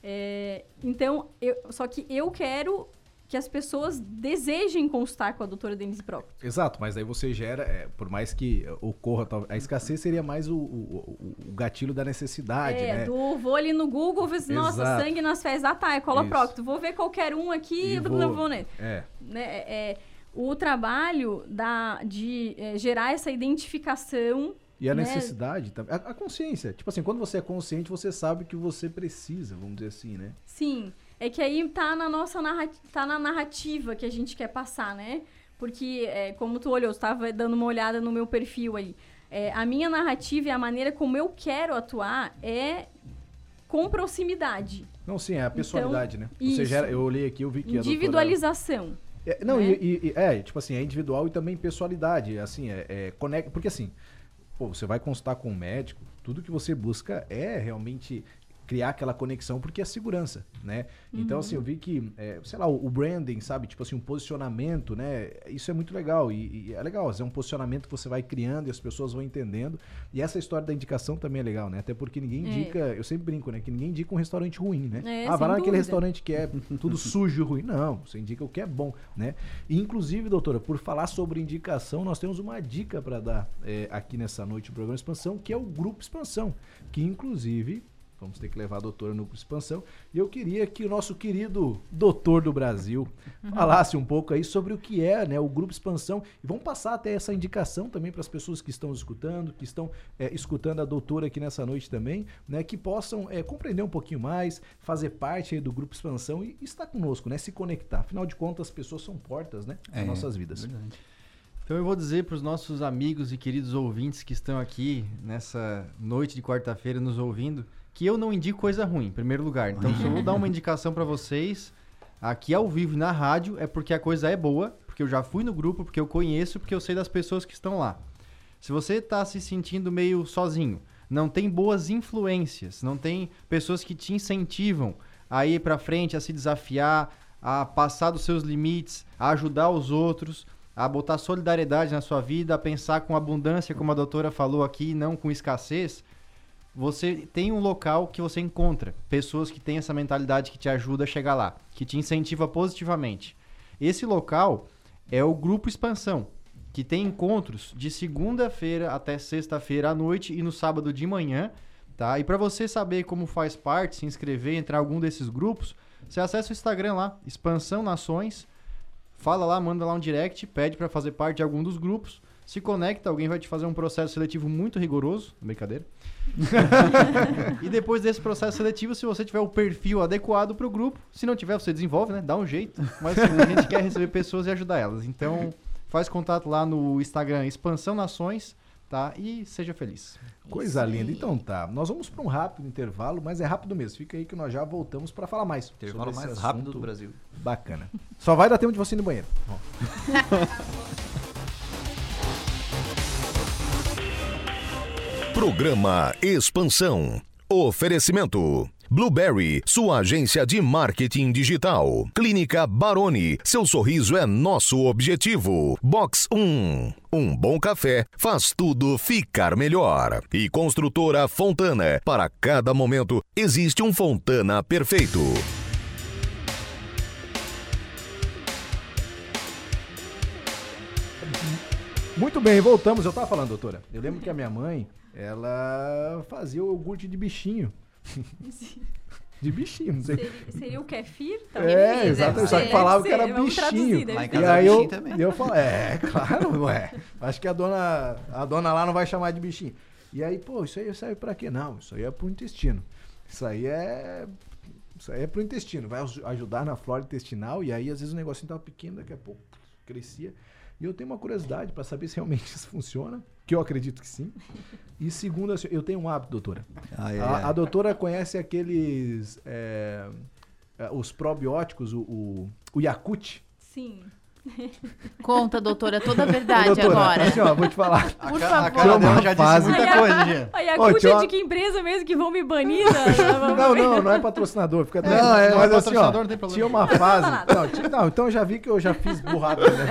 É, então, eu, só que eu quero que as pessoas desejem constar com a doutora Denise Proctor. Exato, mas aí você gera, é, por mais que ocorra, a escassez seria mais o, o, o gatilho da necessidade, é, né? do vou ali no Google, nossa, Exato. sangue nas fezes, ah tá, é coloprocto, vou ver qualquer um aqui, e vou, vou né? É. Né, é, é, o trabalho da, de é, gerar essa identificação e a né? necessidade, a, a consciência. Tipo assim, quando você é consciente, você sabe que você precisa, vamos dizer assim, né? Sim. É que aí tá na nossa narrativa, tá na narrativa que a gente quer passar, né? Porque, é, como tu olhou, estava dando uma olhada no meu perfil aí. É, a minha narrativa e a maneira como eu quero atuar é com proximidade. Não, sim, é a pessoalidade, então, né? Você gera, eu olhei aqui, eu vi que Individualização. É, não, né? e, e, é, tipo assim, é individual e também pessoalidade. Assim, é, é conecta. Porque assim, pô, você vai consultar com um médico, tudo que você busca é realmente criar aquela conexão porque é segurança, né? Uhum. Então, assim, eu vi que, é, sei lá, o, branding, sabe? Tipo assim, um posicionamento, né? Isso é muito legal e, e, é legal, é um posicionamento que você vai criando e as pessoas vão entendendo. E essa história da indicação também é legal, né? Até porque ninguém é. indica, é. eu sempre brinco, né? Que ninguém indica um restaurante ruim, né? É, ah, vai lá naquele restaurante que é tudo sujo e ruim. Não, você indica o que é bom, né? E, inclusive, doutora, por falar sobre indicação, nós temos uma dica para dar é, aqui nessa noite do programa Expansão, que é o Grupo Expansão, que inclusive Vamos ter que levar a doutora no expansão. E eu queria que o nosso querido doutor do Brasil uhum. falasse um pouco aí sobre o que é né, o Grupo Expansão. E vamos passar até essa indicação também para as pessoas que estão escutando, que estão é, escutando a doutora aqui nessa noite também, né, que possam é, compreender um pouquinho mais, fazer parte aí do Grupo Expansão e, e estar conosco, né, se conectar. Afinal de contas, as pessoas são portas né, das é, nossas vidas. Verdade. Então eu vou dizer para os nossos amigos e queridos ouvintes que estão aqui nessa noite de quarta-feira nos ouvindo que eu não indico coisa ruim, em primeiro lugar. Então, se eu vou dar uma indicação para vocês aqui ao vivo na rádio, é porque a coisa é boa, porque eu já fui no grupo, porque eu conheço, porque eu sei das pessoas que estão lá. Se você está se sentindo meio sozinho, não tem boas influências, não tem pessoas que te incentivam a ir para frente, a se desafiar, a passar dos seus limites, a ajudar os outros, a botar solidariedade na sua vida, a pensar com abundância, como a doutora falou aqui, não com escassez, você tem um local que você encontra pessoas que têm essa mentalidade que te ajuda a chegar lá, que te incentiva positivamente. Esse local é o Grupo Expansão, que tem encontros de segunda-feira até sexta-feira à noite e no sábado de manhã, tá? E para você saber como faz parte, se inscrever, entrar em algum desses grupos, você acessa o Instagram lá, Expansão Nações, fala lá, manda lá um direct, pede para fazer parte de algum dos grupos, se conecta, alguém vai te fazer um processo seletivo muito rigoroso, brincadeira. e depois desse processo seletivo, se você tiver o perfil adequado para o grupo, se não tiver, você desenvolve, né? Dá um jeito. Mas a gente quer receber pessoas e ajudar elas. Então, faz contato lá no Instagram Expansão Nações, tá? E seja feliz. Coisa linda. Então tá, nós vamos para um rápido intervalo, mas é rápido mesmo. Fica aí que nós já voltamos para falar mais. Intervalo mais rápido do Brasil. Bacana. Só vai dar tempo de você ir no banheiro. Programa Expansão. Oferecimento. Blueberry, sua agência de marketing digital. Clínica Baroni, seu sorriso é nosso objetivo. Box 1. Um bom café faz tudo ficar melhor. E construtora Fontana. Para cada momento existe um Fontana perfeito. Muito bem, voltamos. Eu tava falando, doutora. Eu lembro que a minha mãe, ela fazia o iogurte de bichinho. De bichinho, não sei. Seria, seria o kefir? É, Talvez. exatamente. Só que falava que era vamos bichinho. traduzir. E aí é eu, bichinho também. eu falo, é, claro, ué. Acho que a dona, a dona lá não vai chamar de bichinho. E aí, pô, isso aí serve pra quê? Não, isso aí é pro intestino. Isso aí é. Isso aí é pro intestino. Vai aj- ajudar na flora intestinal. E aí, às vezes, o negocinho tava pequeno, daqui a pouco crescia. E eu tenho uma curiosidade pra saber se realmente isso funciona. Que eu acredito que sim. E segundo, assim, eu tenho um hábito, doutora. Ai, ai, A, a doutora conhece aqueles. é, é, os probióticos, o, o, o Yakut. Sim. Conta, doutora, toda a verdade Doutora, agora. Assim, ó, vou te falar. Por A favor. cara dela já Fase. disse muita coisa, Jean. A tinha é de que empresa mesmo que vão me banir? da- da- Não, não, não é patrocinador, fica Não, é, mas é assim, ó, patrocinador, não tem problema. tinha uma fase. Não, tinha- não, então eu já vi que eu já fiz burrada, né?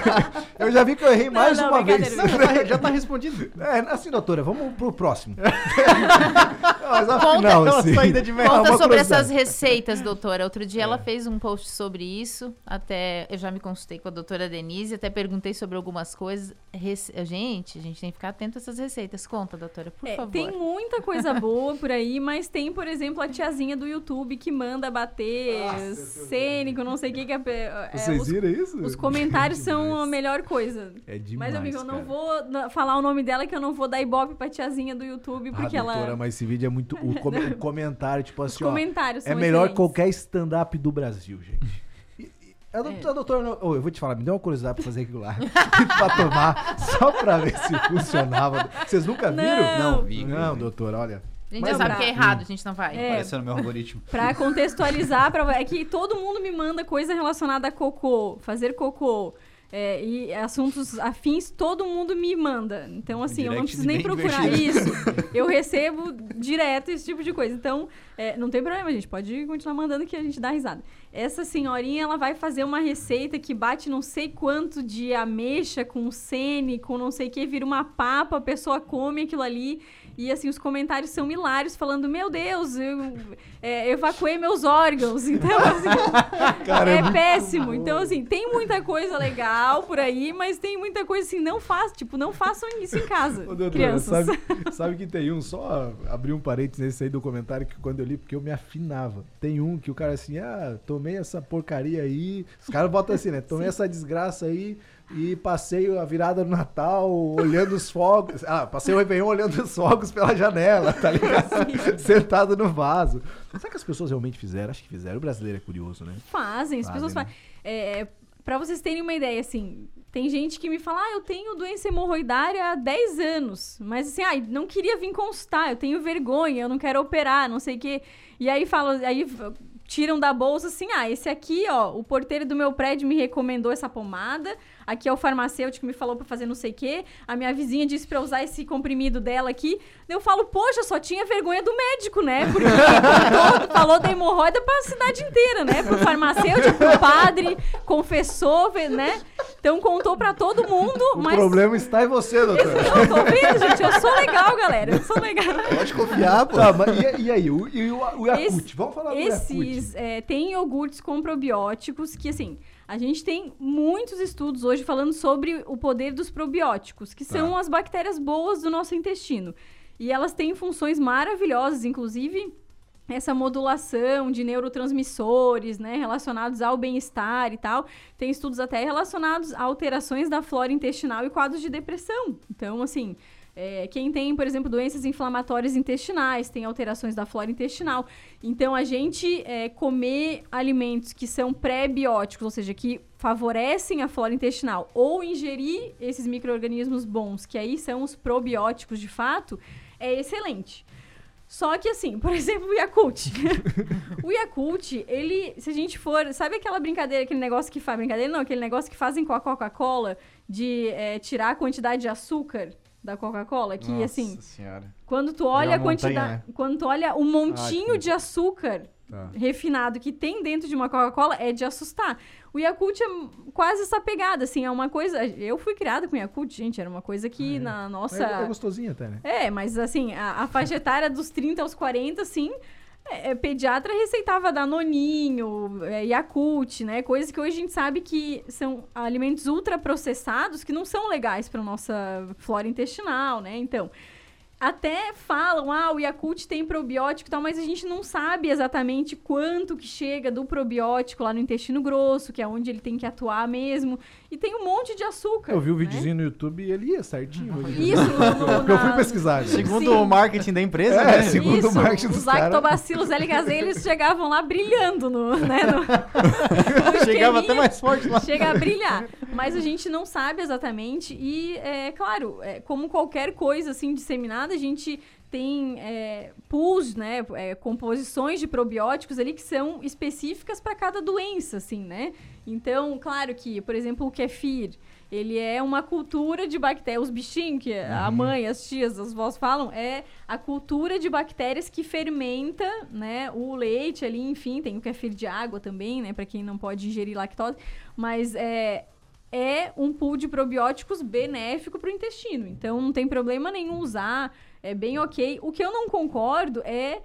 eu já vi que eu errei mais não, uma vez. brincadeira, Já tá, já tá respondido. É, assim, doutora, vamos pro próximo. Não, mas afinal, Uma assim, saída de merda. é Conta sobre essas receitas, doutora. Outro dia ela fez um post sobre isso. Até eu já me consultei com a doutora Denise, até perguntei sobre algumas coisas. Rece- Gente, a gente tem que ficar atento a essas receitas. Conta, doutora, por É, favor. tem muita coisa boa por aí, mas tem, por exemplo, a tiazinha do YouTube que manda bater cênico, não sei o que. que é, é, Vocês os, viram isso? os comentários É são a melhor coisa. É demais, Mas, amigo, eu não vou falar o nome dela, que eu não vou dar ibope pra tiazinha do YouTube, porque ah, ela. doutora, mas esse vídeo é muito... O, com- o comentário, tipo Os assim, ó... comentários É melhor que excelentes. qualquer stand-up do Brasil, gente. E- e- A doutora, a doutora não- ô, eu vou te falar, me deu uma curiosidade pra fazer aquilo lá. pra tomar, só pra ver se funcionava. Vocês nunca viram? Não, vi. Não, doutora, olha. A gente Mas já sabe não. que é errado, a gente não vai. É. Apareceu no meu algoritmo. Pra contextualizar, pra... é que todo mundo me manda coisa relacionada a cocô, fazer cocô. é, e assuntos afins, todo mundo me manda. Então, assim, eu não preciso nem procurar divertido. isso. Eu recebo direto esse tipo de coisa. Então, é, não tem problema, gente. Pode continuar mandando que a gente dá risada. Essa senhorinha, ela vai fazer uma receita que bate não sei quanto de ameixa com sene, com não sei o que, vira uma papa, a pessoa come aquilo ali. E assim, os comentários são hilários, falando: Meu Deus, eu é, evacuei meus órgãos. Então, assim, Cara, é é péssimo. Então, assim, tem muita coisa legal por aí, mas tem muita coisa assim, não faz, tipo, não façam isso em casa, Ô, doutora, crianças. sabe, sabe que tem um, só abrir um parênteses nesse aí do comentário que quando eu li, porque eu me afinava. Tem um que o cara assim, ah, tomei essa porcaria aí. Os caras botam assim, né? Tomei essa desgraça aí e passei a virada do Natal olhando os fogos. Ah, passei o Réveillon olhando os fogos pela janela, tá ligado? Sentado no vaso. Será que as pessoas realmente fizeram? Acho que fizeram. O brasileiro é curioso, né? Fazem, as Fazem, pessoas né? fazem. É, pra vocês terem uma ideia, assim, tem gente que me fala, ah, eu tenho doença hemorroidária há 10 anos, mas assim, ah, não queria vir consultar, eu tenho vergonha, eu não quero operar, não sei o quê. E aí falam, aí tiram da bolsa assim, ah, esse aqui, ó, o porteiro do meu prédio me recomendou essa pomada, aqui é o farmacêutico que me falou pra fazer não sei o quê, a minha vizinha disse pra usar esse comprimido dela aqui. Eu falo, poxa, só tinha vergonha do médico, né? Porque contou, falou da hemorroida pra cidade inteira, né? Pro farmacêutico, pro padre, confessou, né? Então contou pra todo mundo, O mas... problema está em você, doutora. Eu tô vendo, gente, eu sou legal, galera, eu sou legal. Pode confiar, pô. Tá, mas e, e aí? O, e o, o Yakult? Esse- Vamos falar do Yakult. Esses é, tem iogurtes com probióticos que, assim, a gente tem muitos estudos hoje falando sobre o poder dos probióticos, que são as bactérias boas do nosso intestino. E elas têm funções maravilhosas, inclusive essa modulação de neurotransmissores, né, relacionados ao bem-estar e tal. Tem estudos até relacionados a alterações da flora intestinal e quadros de depressão. Então, assim, é, quem tem, por exemplo, doenças inflamatórias intestinais, tem alterações da flora intestinal. Então, a gente é, comer alimentos que são pré-bióticos, ou seja, que favorecem a flora intestinal, ou ingerir esses micro-organismos bons, que aí são os probióticos de fato, é excelente. Só que assim, por exemplo, o Yakult. o Yakult, ele, se a gente for, sabe aquela brincadeira, aquele negócio que faz brincadeira, não, aquele negócio que fazem com a Coca-Cola de é, tirar a quantidade de açúcar da Coca-Cola, que Nossa assim, senhora. quando tu olha a quantidade, né? quando tu olha o montinho Ah, de açúcar Tá. refinado que tem dentro de uma Coca-Cola é de assustar. O Yakult é quase essa pegada, assim, é uma coisa. Eu fui criada com Yakult, gente, era uma coisa que na nossa. É, é gostosinho até, né? É, mas assim, a, a faixa etária dos 30 aos 40, assim, é, é, pediatra receitava Danoninho, é, Yakult, né? Coisas que hoje a gente sabe que são alimentos ultraprocessados que não são legais para nossa flora intestinal, né? Então, até falam, ah, o Yakult tem probiótico e tal, mas a gente não sabe exatamente quanto que chega do probiótico lá no intestino grosso, que é onde ele tem que atuar mesmo. E tem um monte de açúcar. Eu vi o né? videozinho no YouTube e ele ia certinho. Isso, no- Porque eu fui pesquisar. Segundo Sim. o marketing da empresa, É, né? segundo o Isso, marketing dos os lactobacilos LHZ, eles chegavam lá brilhando no, né, no, Chegava até mais forte lá. Chega a brilhar. Mas a gente não sabe exatamente. E, é claro, é, como qualquer coisa assim disseminada, a gente tem é, pools, né? é, composições de probióticos ali que são específicas para cada doença, assim, né? Então, claro que, por exemplo, o kefir, ele é uma cultura de bactérias. Os bichinhos que a mãe, as tias, as vós falam, é a cultura de bactérias que fermenta, né? O leite ali, enfim, tem o kefir de água também, né? Para quem não pode ingerir lactose. Mas é, é um pool de probióticos benéfico para o intestino. Então não tem problema nenhum usar, é bem ok. O que eu não concordo é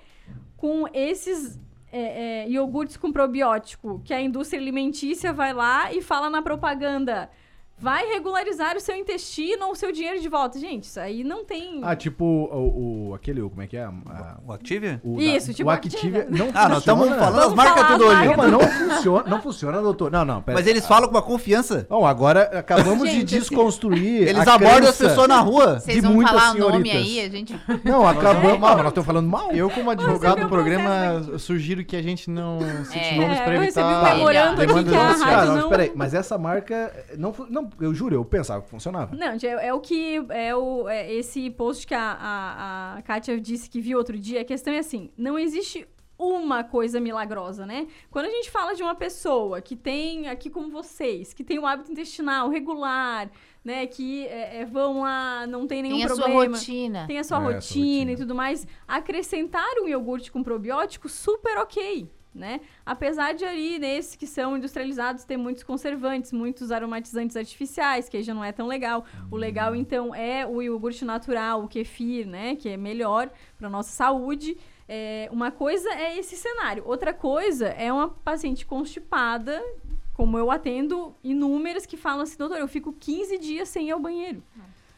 com esses é, é, iogurtes com probiótico, que a indústria alimentícia vai lá e fala na propaganda. Vai regularizar o seu intestino ou o seu dinheiro de volta. Gente, isso aí não tem. Ah, tipo o, o- aquele, como é que é? A- O Activia? o Isso, da- tipo o Activia. Activia não Ah, nós estamos falando as Vamos marcas falar tudo as hoje. Não, mas não funciona, não funciona, doutor. Não, não, pera. Mas eles falam com uma confiança. Bom, agora acabamos de Gente, assim, desconstruir. Eles a abordam as pessoas na rua. Vocês de vão muitas falar o nome senhoritas. aí, a gente. Não, acabamos. Mas nós estamos falando mal. Eu, como advogado do programa, eu sugiro que a gente não cite É. nomes É, pra eu recebi evitar um memorando aqui que a judiciais. rádio Ah, não, não- peraí, mas essa marca. Não, não, eu juro, eu pensava que funcionava. Não, é, é o que é, o, é esse post que a, a, a Kátia disse que viu outro dia. A questão é assim: não existe uma coisa milagrosa, né? Quando a gente fala de uma pessoa que tem, aqui como vocês, que tem um hábito intestinal regular, né? Que é, é, vão lá, não tem nenhum Tem a sua problema. rotina. Tem a sua É, a sua rotina, rotina. e tudo mais. Acrescentar um iogurte com probiótico, super ok. Né? Apesar de ali, nesses que são industrializados, ter muitos conservantes, muitos aromatizantes artificiais, que aí já não é tão legal. O legal, então, é o iogurte natural, o kefir, né? Que é melhor para nossa saúde. É, uma coisa é esse cenário. Outra coisa é uma paciente constipada, como eu atendo inúmeras que falam assim, doutor, eu fico 15 dias sem ir ao banheiro.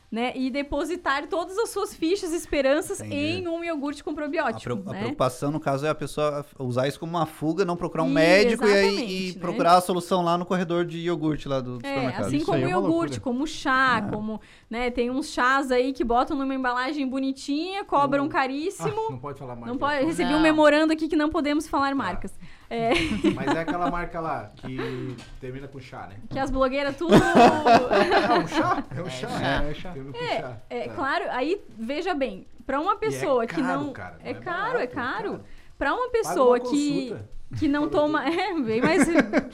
Né? E depositar todas as suas fichas e esperanças Entendi. em um iogurte com A, probiótico. a né? preocupação, no caso, é a pessoa usar isso como uma fuga, não procurar um Ih, médico e, aí, e né? procurar a solução lá no corredor de iogurte lá do É, supermercado. assim Isso como aí o é iogurte, loucura. como chá, É. como, né, tem uns chás aí que botam numa embalagem bonitinha, cobram caríssimo. Ah, não pode falar marca. não pode, recebi Não. um memorando aqui que não podemos falar marcas. É, Mas é aquela marca lá que termina com chá, né? que as blogueiras tudo É um chá? É um chá. chá. É, chá. Termina com É, chá. é Tá. claro, aí veja bem, pra uma pessoa que caro, não cara, não é é caro, barato, é é caro. caro. Pra uma pessoa uma que consulta. que não toma, é bem mais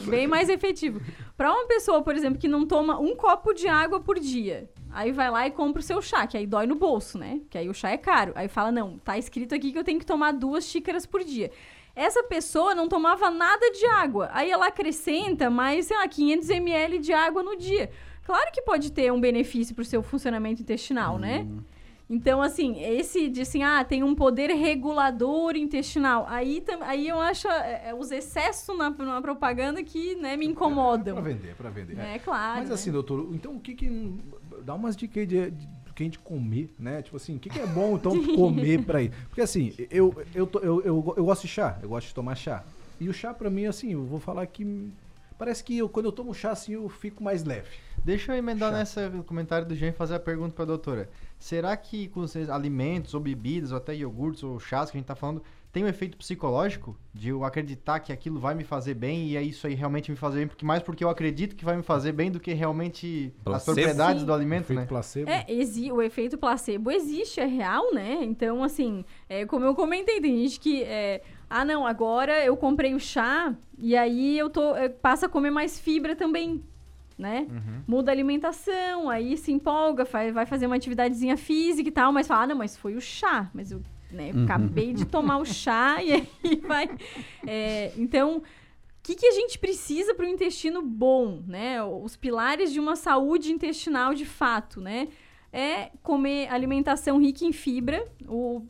bem mais efetivo. Pra uma pessoa, por exemplo, que não toma um copo de água por dia, aí vai lá e compra o seu chá, que aí dói no bolso, né? Que aí o chá é caro. Aí fala: "Não, tá escrito aqui que eu tenho que tomar duas xícaras por dia". Essa pessoa não tomava nada de água. Aí ela acrescenta mais, sei lá, 500 ml de água no dia. Claro que pode ter um benefício pro seu funcionamento intestinal, né? Então, assim, esse de assim, ah, tem um poder regulador intestinal. Aí, tam- aí eu acho é, é, os excessos na, na propaganda que né, me É incomodam. pra vender, é pra vender. É, claro. Mas né? assim, doutor, então o que que... Dá umas dicas de, de, do que a gente comer, né? Tipo assim, o que, que é bom, então, comer pra ir? Porque assim, eu, eu, tô- eu, eu, eu gosto de chá, eu gosto de tomar chá. E o chá pra mim, assim, eu vou falar que... Parece que eu, quando eu tomo chá, assim, eu fico mais leve. Deixa eu emendar Chá. nessa comentário do Jean e fazer a pergunta pra doutora. Será que com esses alimentos ou bebidas, ou até iogurtes ou chás que a gente tá falando, tem um efeito psicológico? De eu acreditar que aquilo vai me fazer bem e é isso aí realmente me fazer bem? Porque mais porque eu acredito que vai me fazer bem do que realmente as Placebo. propriedades Sim. do alimento, Efeito né? placebo. É, exi- o efeito placebo existe, é real, né? Então, assim, é, como eu comentei, tem gente que. é, ah, não, agora eu comprei o chá e aí eu tô. é, passa a comer mais fibra também. né? Muda a alimentação, aí se empolga, vai fazer uma atividadezinha física e tal, mas fala, ah, não, mas foi o chá, mas eu né, acabei de tomar o chá e aí vai. É, então, o que, que a gente precisa para o intestino bom, né? Os pilares de uma saúde intestinal de fato, né? É comer alimentação rica em fibra. O,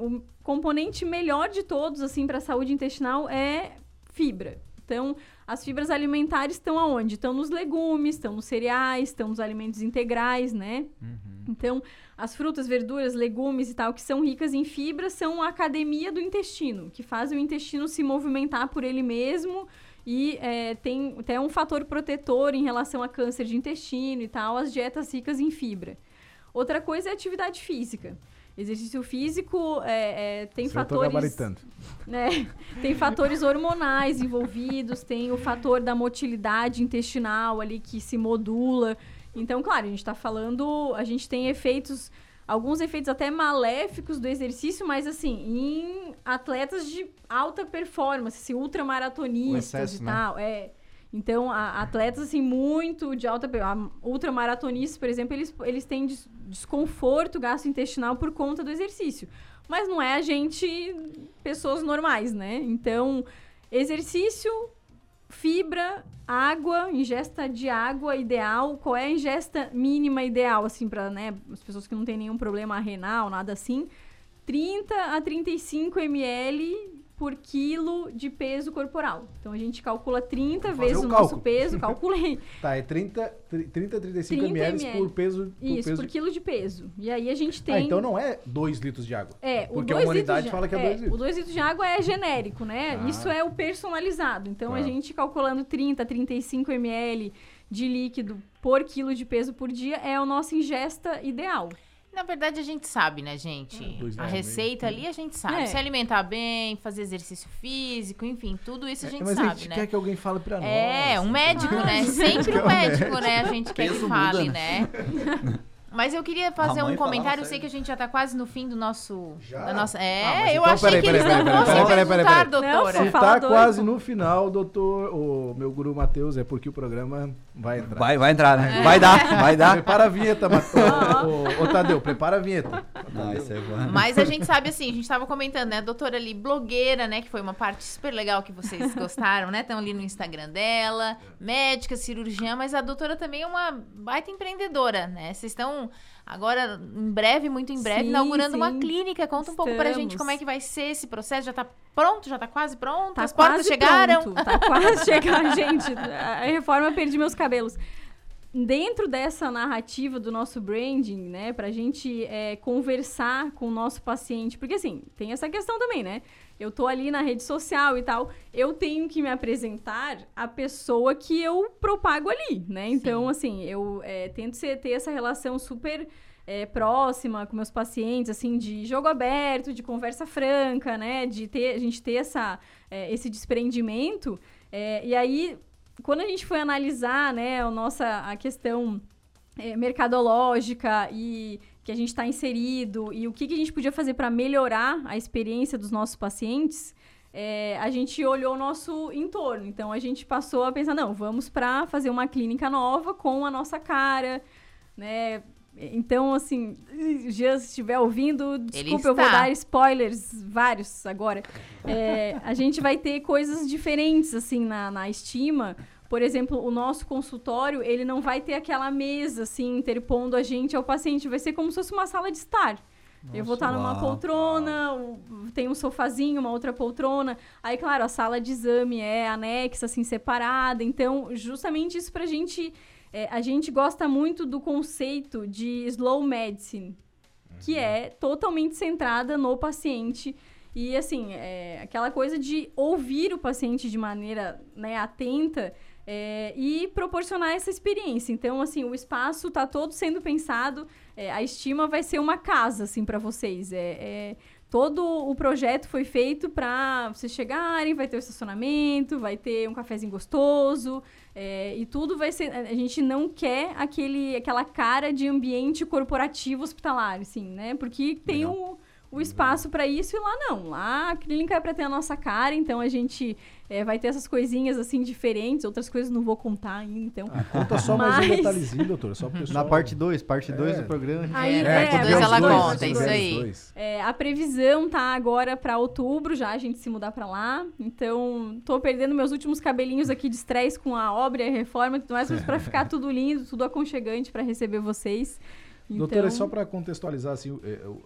o componente melhor de todos, assim, para a saúde intestinal é fibra. Então, as fibras alimentares estão aonde? Estão nos legumes, estão nos cereais, estão nos alimentos integrais, né? Então, as frutas, verduras, legumes e tal, que são ricas em fibra, são a academia do intestino, que fazem o intestino se movimentar por ele mesmo e é, tem até um fator protetor em relação a câncer de intestino e tal, as dietas ricas em fibra. Outra coisa é a atividade física. Exercício físico é, é, tem Isso fatores né? Tem fatores hormonais envolvidos, tem o fator da motilidade intestinal ali que se modula. Então, claro, a gente tá falando, a gente tem efeitos, alguns efeitos até maléficos do exercício, mas assim, em atletas de alta performance, assim, ultramaratonistas excesso, e né? tal, é. Então, a- atletas assim muito de alta per- a- ultramaratonistas, por exemplo, eles, eles têm des- desconforto gastrointestinal por conta do exercício. Mas não é a gente, pessoas normais, né? Então, exercício, fibra, água, ingesta de água ideal. Qual é a ingesta mínima ideal, assim, para né, as pessoas que não têm nenhum problema renal, nada assim? 30 a 35 ml por quilo de peso corporal. Então, a gente calcula 30 Vou vezes o o nosso peso, calculei. Tá, é 30, 30 35 30 ml por ml. peso. Por Isso, peso por quilo de peso. E aí a gente tem... Ah, então não é 2 litros de água. É, o Porque a humanidade fala que é 2 O litros. 2 litros de água é genérico, né? Ah. Isso é o personalizado. Então, a Tá. gente calculando 30, 35 ml de líquido por quilo de peso por dia é a nossa ingesta ideal. Na verdade, a gente sabe, né, gente? É, a reais, receita meio. ali a gente sabe. É. Se alimentar bem, fazer exercício físico, enfim, tudo isso a gente É, Mas a sabe, gente né? quer que alguém fale pra nós. É, um médico, né? Gente Sempre um médico, né? A gente quer que fale, muda, né? Mas eu queria fazer A um comentário. Eu sei que a gente já tá quase no fim do nosso. Já? Da nossa... É, Ah, mas eu então, achei peraí, que eles peraí, não peraí, fossem peraí, perguntar, Não, doutora. Se tá quase no final, doutor, o meu guru Matheus, é porque o programa vai entrar. Vai, vai entrar, né? Vai dar, vai dar. Prepara a vinheta, ô, ô, ô, Tadeu, prepara a vinheta. Não, isso é bom. Mas a gente sabe assim, a gente tava comentando, né? A doutora ali, blogueira, né? Que foi uma parte super legal que vocês gostaram, né? Estão ali no Instagram dela, médica, cirurgiã, mas a doutora também é uma baita empreendedora, né? Vocês estão agora, em breve, muito em breve, Sim, inaugurando uma sim. clínica. Conta um pouco pra gente Estamos. como é que vai ser esse processo. Já tá pronto? Já tá quase pronto? Tá As portas chegaram? pronto, Tá quase chegando, gente. A reforma eu perdi meus cabelos. Dentro dessa narrativa do nosso branding, né, pra gente é, conversar com o nosso paciente, porque assim, tem essa questão também, né? Eu tô ali na rede social e tal, eu tenho que me apresentar a pessoa que eu propago ali, né? Então, assim, eu é, tento ser- ter essa relação super é, próxima com meus pacientes, assim, de jogo aberto, de conversa franca, né? De ter, a gente ter essa, é, esse desprendimento. É, e aí, quando a gente foi analisar, né, a nossa a questão é, mercadológica e que a gente está inserido e o que, que a gente podia fazer para melhorar a experiência dos nossos pacientes, é, a gente olhou o nosso entorno. Então a gente passou a pensar, não, vamos para fazer uma clínica nova com a nossa cara, né? Então, assim, Jean, se estiver ouvindo, desculpa, eu vou dar spoilers vários agora. É, a gente vai ter coisas diferentes, assim, na, na estima. Por exemplo, o nosso consultório, ele não vai ter aquela mesa, assim, interpondo a gente ao paciente. Vai ser como se fosse uma sala de estar. eu vou estar numa Uau. poltrona, o- tem um sofazinho, uma outra poltrona. Aí, claro, a sala de exame é anexa, assim, separada. Então, justamente isso pra gente... é, a gente gosta muito do conceito de slow medicine, que é totalmente centrada no paciente. E, assim, é aquela coisa de ouvir o paciente de maneira né, atenta é, e proporcionar essa experiência. Então, assim, o espaço está todo sendo pensado. é, a estima vai ser uma casa, assim, para vocês. É, é, todo o projeto foi feito para vocês chegarem, vai ter o estacionamento, vai ter um cafezinho gostoso, é, e tudo vai ser. A gente não quer aquele, aquela cara de ambiente corporativo hospitalar, assim, né? Porque tem Legal. o, o espaço para isso e lá não. Lá a clínica é para ter a nossa cara, então a gente é, vai ter essas coisinhas assim diferentes, outras coisas não vou contar ainda, então. Ah, conta só mais um detalhezinho, doutora, só pro pessoal. Na parte 2, parte 2 do programa. Aí, É, é, parte a dois ela dois, conta, dois, isso aí. É, a previsão tá agora para outubro já, a gente se mudar para lá. Então, tô perdendo meus últimos cabelinhos aqui de estresse com a obra e a reforma e tudo mais, mas para ficar tudo lindo, tudo aconchegante para receber vocês. Então, Doutora, só para contextualizar assim, é, é, o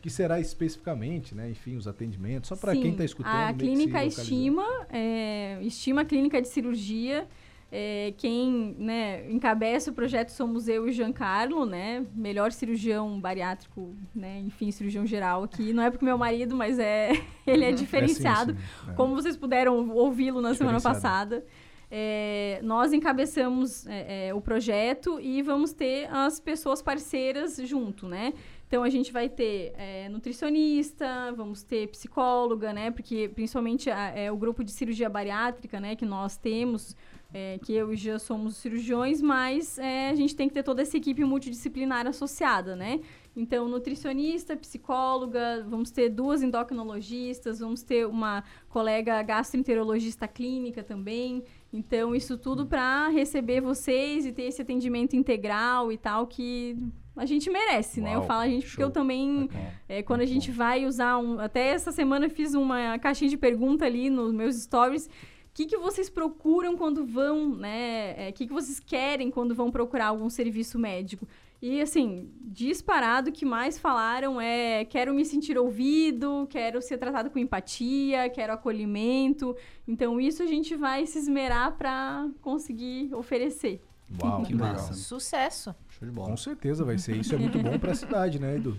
que será especificamente, né? Enfim, os atendimentos, só para quem está escutando. A clínica estima, é, estima a clínica de cirurgia. É, quem né, encabeça o projeto somos eu e o Giancarlo, né? Melhor cirurgião bariátrico, né? Enfim, cirurgião geral aqui. Não é porque meu marido, mas é ele é diferenciado. É, sim, sim, é. Como vocês puderam ouvi-lo na semana passada. É, nós encabeçamos é, é, o projeto e vamos ter as pessoas parceiras junto, né? Então a gente vai ter é, nutricionista, vamos ter psicóloga, né? Porque principalmente a- é, o grupo de cirurgia bariátrica, né? Que nós temos, é, que eu e já somos cirurgiões, mas é, a gente tem que ter toda essa equipe multidisciplinar associada, né? Então, nutricionista, psicóloga, vamos ter duas endocrinologistas, vamos ter uma colega gastroenterologista clínica também. Então, isso tudo para receber vocês e ter esse atendimento integral e tal que a gente merece, né? Eu Uau, falo a gente porque show. eu também, é, quando a gente vai usar um... Até essa semana eu fiz uma caixinha de pergunta ali nos meus stories. O que, que vocês procuram quando vão, né? O que, que vocês querem quando vão procurar algum serviço médico? E, assim, disparado, o que mais falaram é quero me sentir ouvido, quero ser tratado com empatia, quero acolhimento. Então, isso a gente vai se esmerar para conseguir oferecer. Uau, Que massa. Sucesso. Show de bola. Com certeza vai ser. Isso é muito bom para a cidade, né, Edu?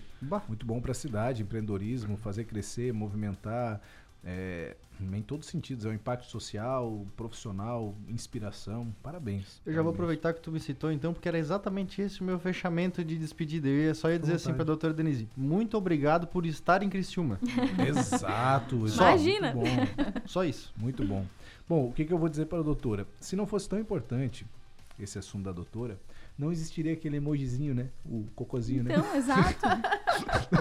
Muito bom para a cidade, empreendedorismo, fazer crescer, movimentar, é, em todos os sentidos. É um impacto social, profissional, inspiração. Parabéns. Eu já vou Parabéns. aproveitar que tu me citou então, porque era exatamente esse o meu fechamento de despedida. Eu ia- só ia dizer assim vontade. pra doutora Denise, muito obrigado por estar em Criciúma. Exato. exato. Imagina. Muito bom. Só isso. Muito bom. Bom, o que, que eu vou dizer para a doutora? Se não fosse tão importante esse assunto da doutora, não existiria aquele emojizinho, né? O cocôzinho, né? Então, exato.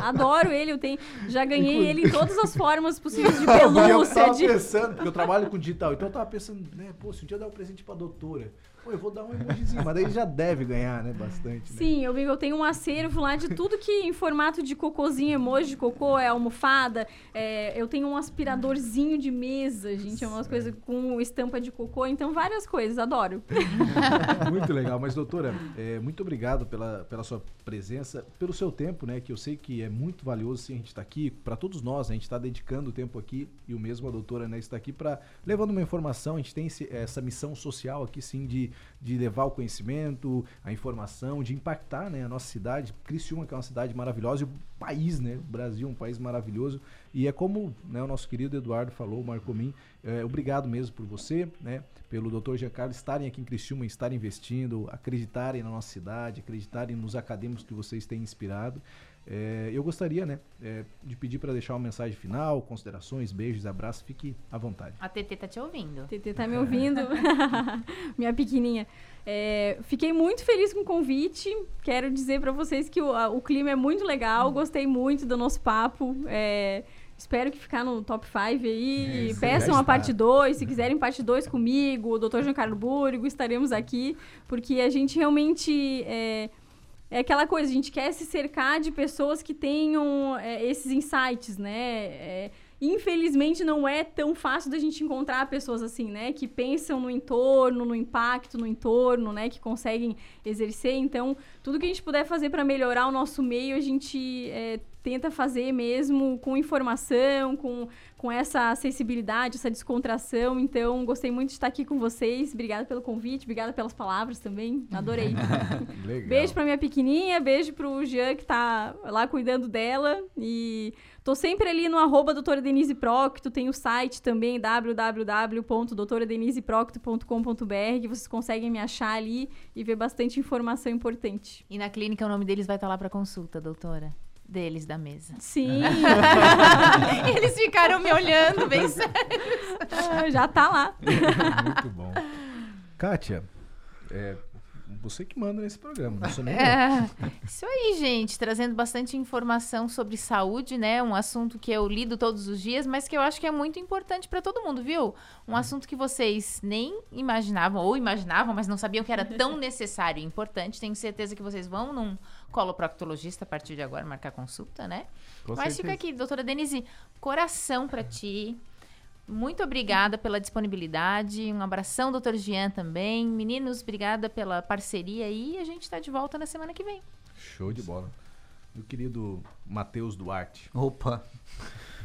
Adoro ele, eu tenho, já ganhei Inclusive- ele em todas as formas possíveis de porque eu pelúcia, tava de... pensando, porque eu trabalho com digital, então eu tava pensando, né, pô, se um dia eu der um presente pra doutora, pô, eu vou dar um emojizinho, mas daí já deve ganhar, né, bastante, né? Sim, eu, eu tenho um acervo lá de tudo que em formato de cocôzinho, emoji de cocô, é almofada. é, eu tenho um aspiradorzinho de mesa, gente. É umas coisas com estampa de cocô. Então, várias coisas. Adoro. Muito legal, mas doutora, é, muito obrigado pela, pela sua presença, pelo seu tempo, né, que eu sei que é muito valioso sim, a gente estar aqui, para todos nós, né, a gente está dedicando o tempo aqui, e o mesmo a doutora, né, está aqui para, levando uma informação, a gente tem esse- essa missão social aqui sim, de, de levar o conhecimento, a informação, de impactar, né, a nossa cidade, Criciúma, que é uma cidade maravilhosa, e o país, né, o Brasil, um país maravilhoso, e é como né, o nosso querido Eduardo falou, Marco Min, é, obrigado mesmo por você, né, pelo Dr. Giancarlo estarem aqui em Criciúma, estarem investindo, acreditarem na nossa cidade, acreditarem nos acadêmicos que vocês têm inspirado. É, eu gostaria, né, é, de pedir para deixar uma mensagem final, considerações, beijos, abraços, fique à vontade. A TT tá te ouvindo. TT tá me ouvindo? Minha pequenininha. É, fiquei muito feliz com o convite. Quero dizer para vocês que o, a- o clima é muito legal. Gostei muito do nosso papo. É, espero que ficar no top 5 aí. Isso, Peçam a parte está. 2. Se quiserem parte 2 comigo, o Dr. Giancarlo Burgo, estaremos aqui. Porque a gente realmente. É, é aquela coisa, a gente quer se cercar de pessoas que tenham é, esses insights, né? É, infelizmente não é tão fácil da gente encontrar pessoas assim, né? Que pensam no entorno, no impacto no entorno, né? Que conseguem exercer. Então, tudo que a gente puder fazer para melhorar o nosso meio, a gente é, tenta fazer mesmo com informação, com, com essa acessibilidade, essa descontração. Então, gostei muito de estar aqui com vocês. Obrigada pelo convite, obrigada pelas palavras também. Adorei. Legal. Beijo pra minha pequenininha, beijo pro Jean que tá lá cuidando dela. E tô sempre ali no arroba doutora Denise Procto, tem o site também, www.doutoradeniseprocto.com.br, que vocês conseguem me achar ali e ver bastante informação importante. E na clínica o nome deles vai estar lá pra consulta, doutora. Deles da mesa. Sim, Eles ficaram me olhando bem sério. ah, já tá lá. Muito bom. Kátia, é, você que manda nesse programa, não sou nem. É, isso aí, gente, trazendo bastante informação sobre saúde, né? Um assunto que eu lido todos os dias, mas que eu acho que é muito importante para todo mundo, viu? Um assunto que vocês nem imaginavam ou imaginavam, mas não sabiam que era tão necessário e importante. Tenho certeza que vocês vão num coloproctologista a partir de agora marcar consulta, né? Com mas fica certeza. aqui, doutora Denise, coração para ti. Muito obrigada pela disponibilidade. Um abração, doutor Jean, também. Meninos, obrigada pela parceria aí. A gente está de volta na semana que vem. Show de bola. Meu querido Matheus Duarte. Opa!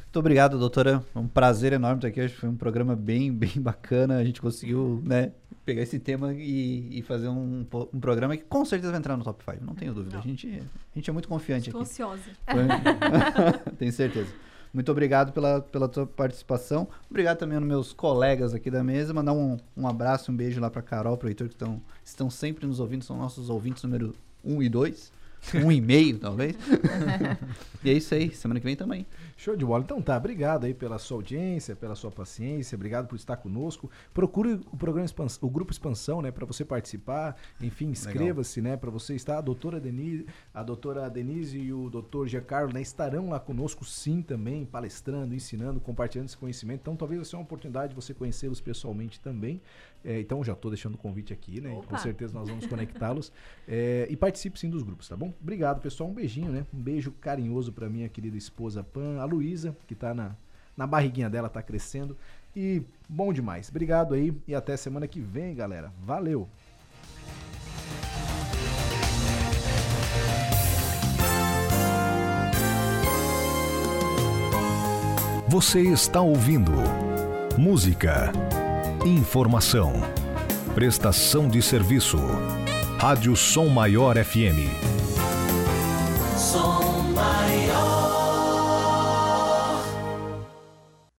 Muito obrigado, doutora. É um prazer enorme estar aqui. Acho que foi um programa bem, bem bacana. A gente conseguiu, né, pegar esse tema e, e fazer um, um programa que com certeza vai entrar no top 5, não tenho dúvida. A gente, a gente é muito confiante Estou aqui. ansiosa. Foi- Tenho certeza. Muito obrigado pela, pela tua participação. Obrigado também aos meus colegas aqui da mesa. Mandar um, um abraço, um beijo lá para Carol, para o Heitor, que estão, estão sempre nos ouvindo. São nossos ouvintes número 1 e 2. Um e meio, talvez. e é isso aí. Semana que vem também. Show de bola. Então tá, obrigado aí pela sua audiência, pela sua paciência, obrigado por estar conosco. Procure o programa Expans- o grupo Expansão, né, para você participar. Enfim, inscreva-se, né, para você estar. A doutora Denise, a doutora Denise e o doutor Giancarlo, né, estarão lá conosco sim também, palestrando, ensinando, compartilhando esse conhecimento. Então talvez ser uma oportunidade de você conhecê-los pessoalmente também. É, então já estou deixando o convite aqui, né? Opa. Com certeza nós vamos conectá-los. É, e participe sim dos grupos, tá bom? Obrigado, pessoal. Um beijinho, né? Um beijo carinhoso para minha querida esposa Pan, a Luísa, que tá na, na barriguinha dela, tá crescendo. E bom demais. Obrigado aí e até semana que vem, galera. Valeu! Você está ouvindo música, informação, prestação de serviço. Rádio Som Maior FM. Som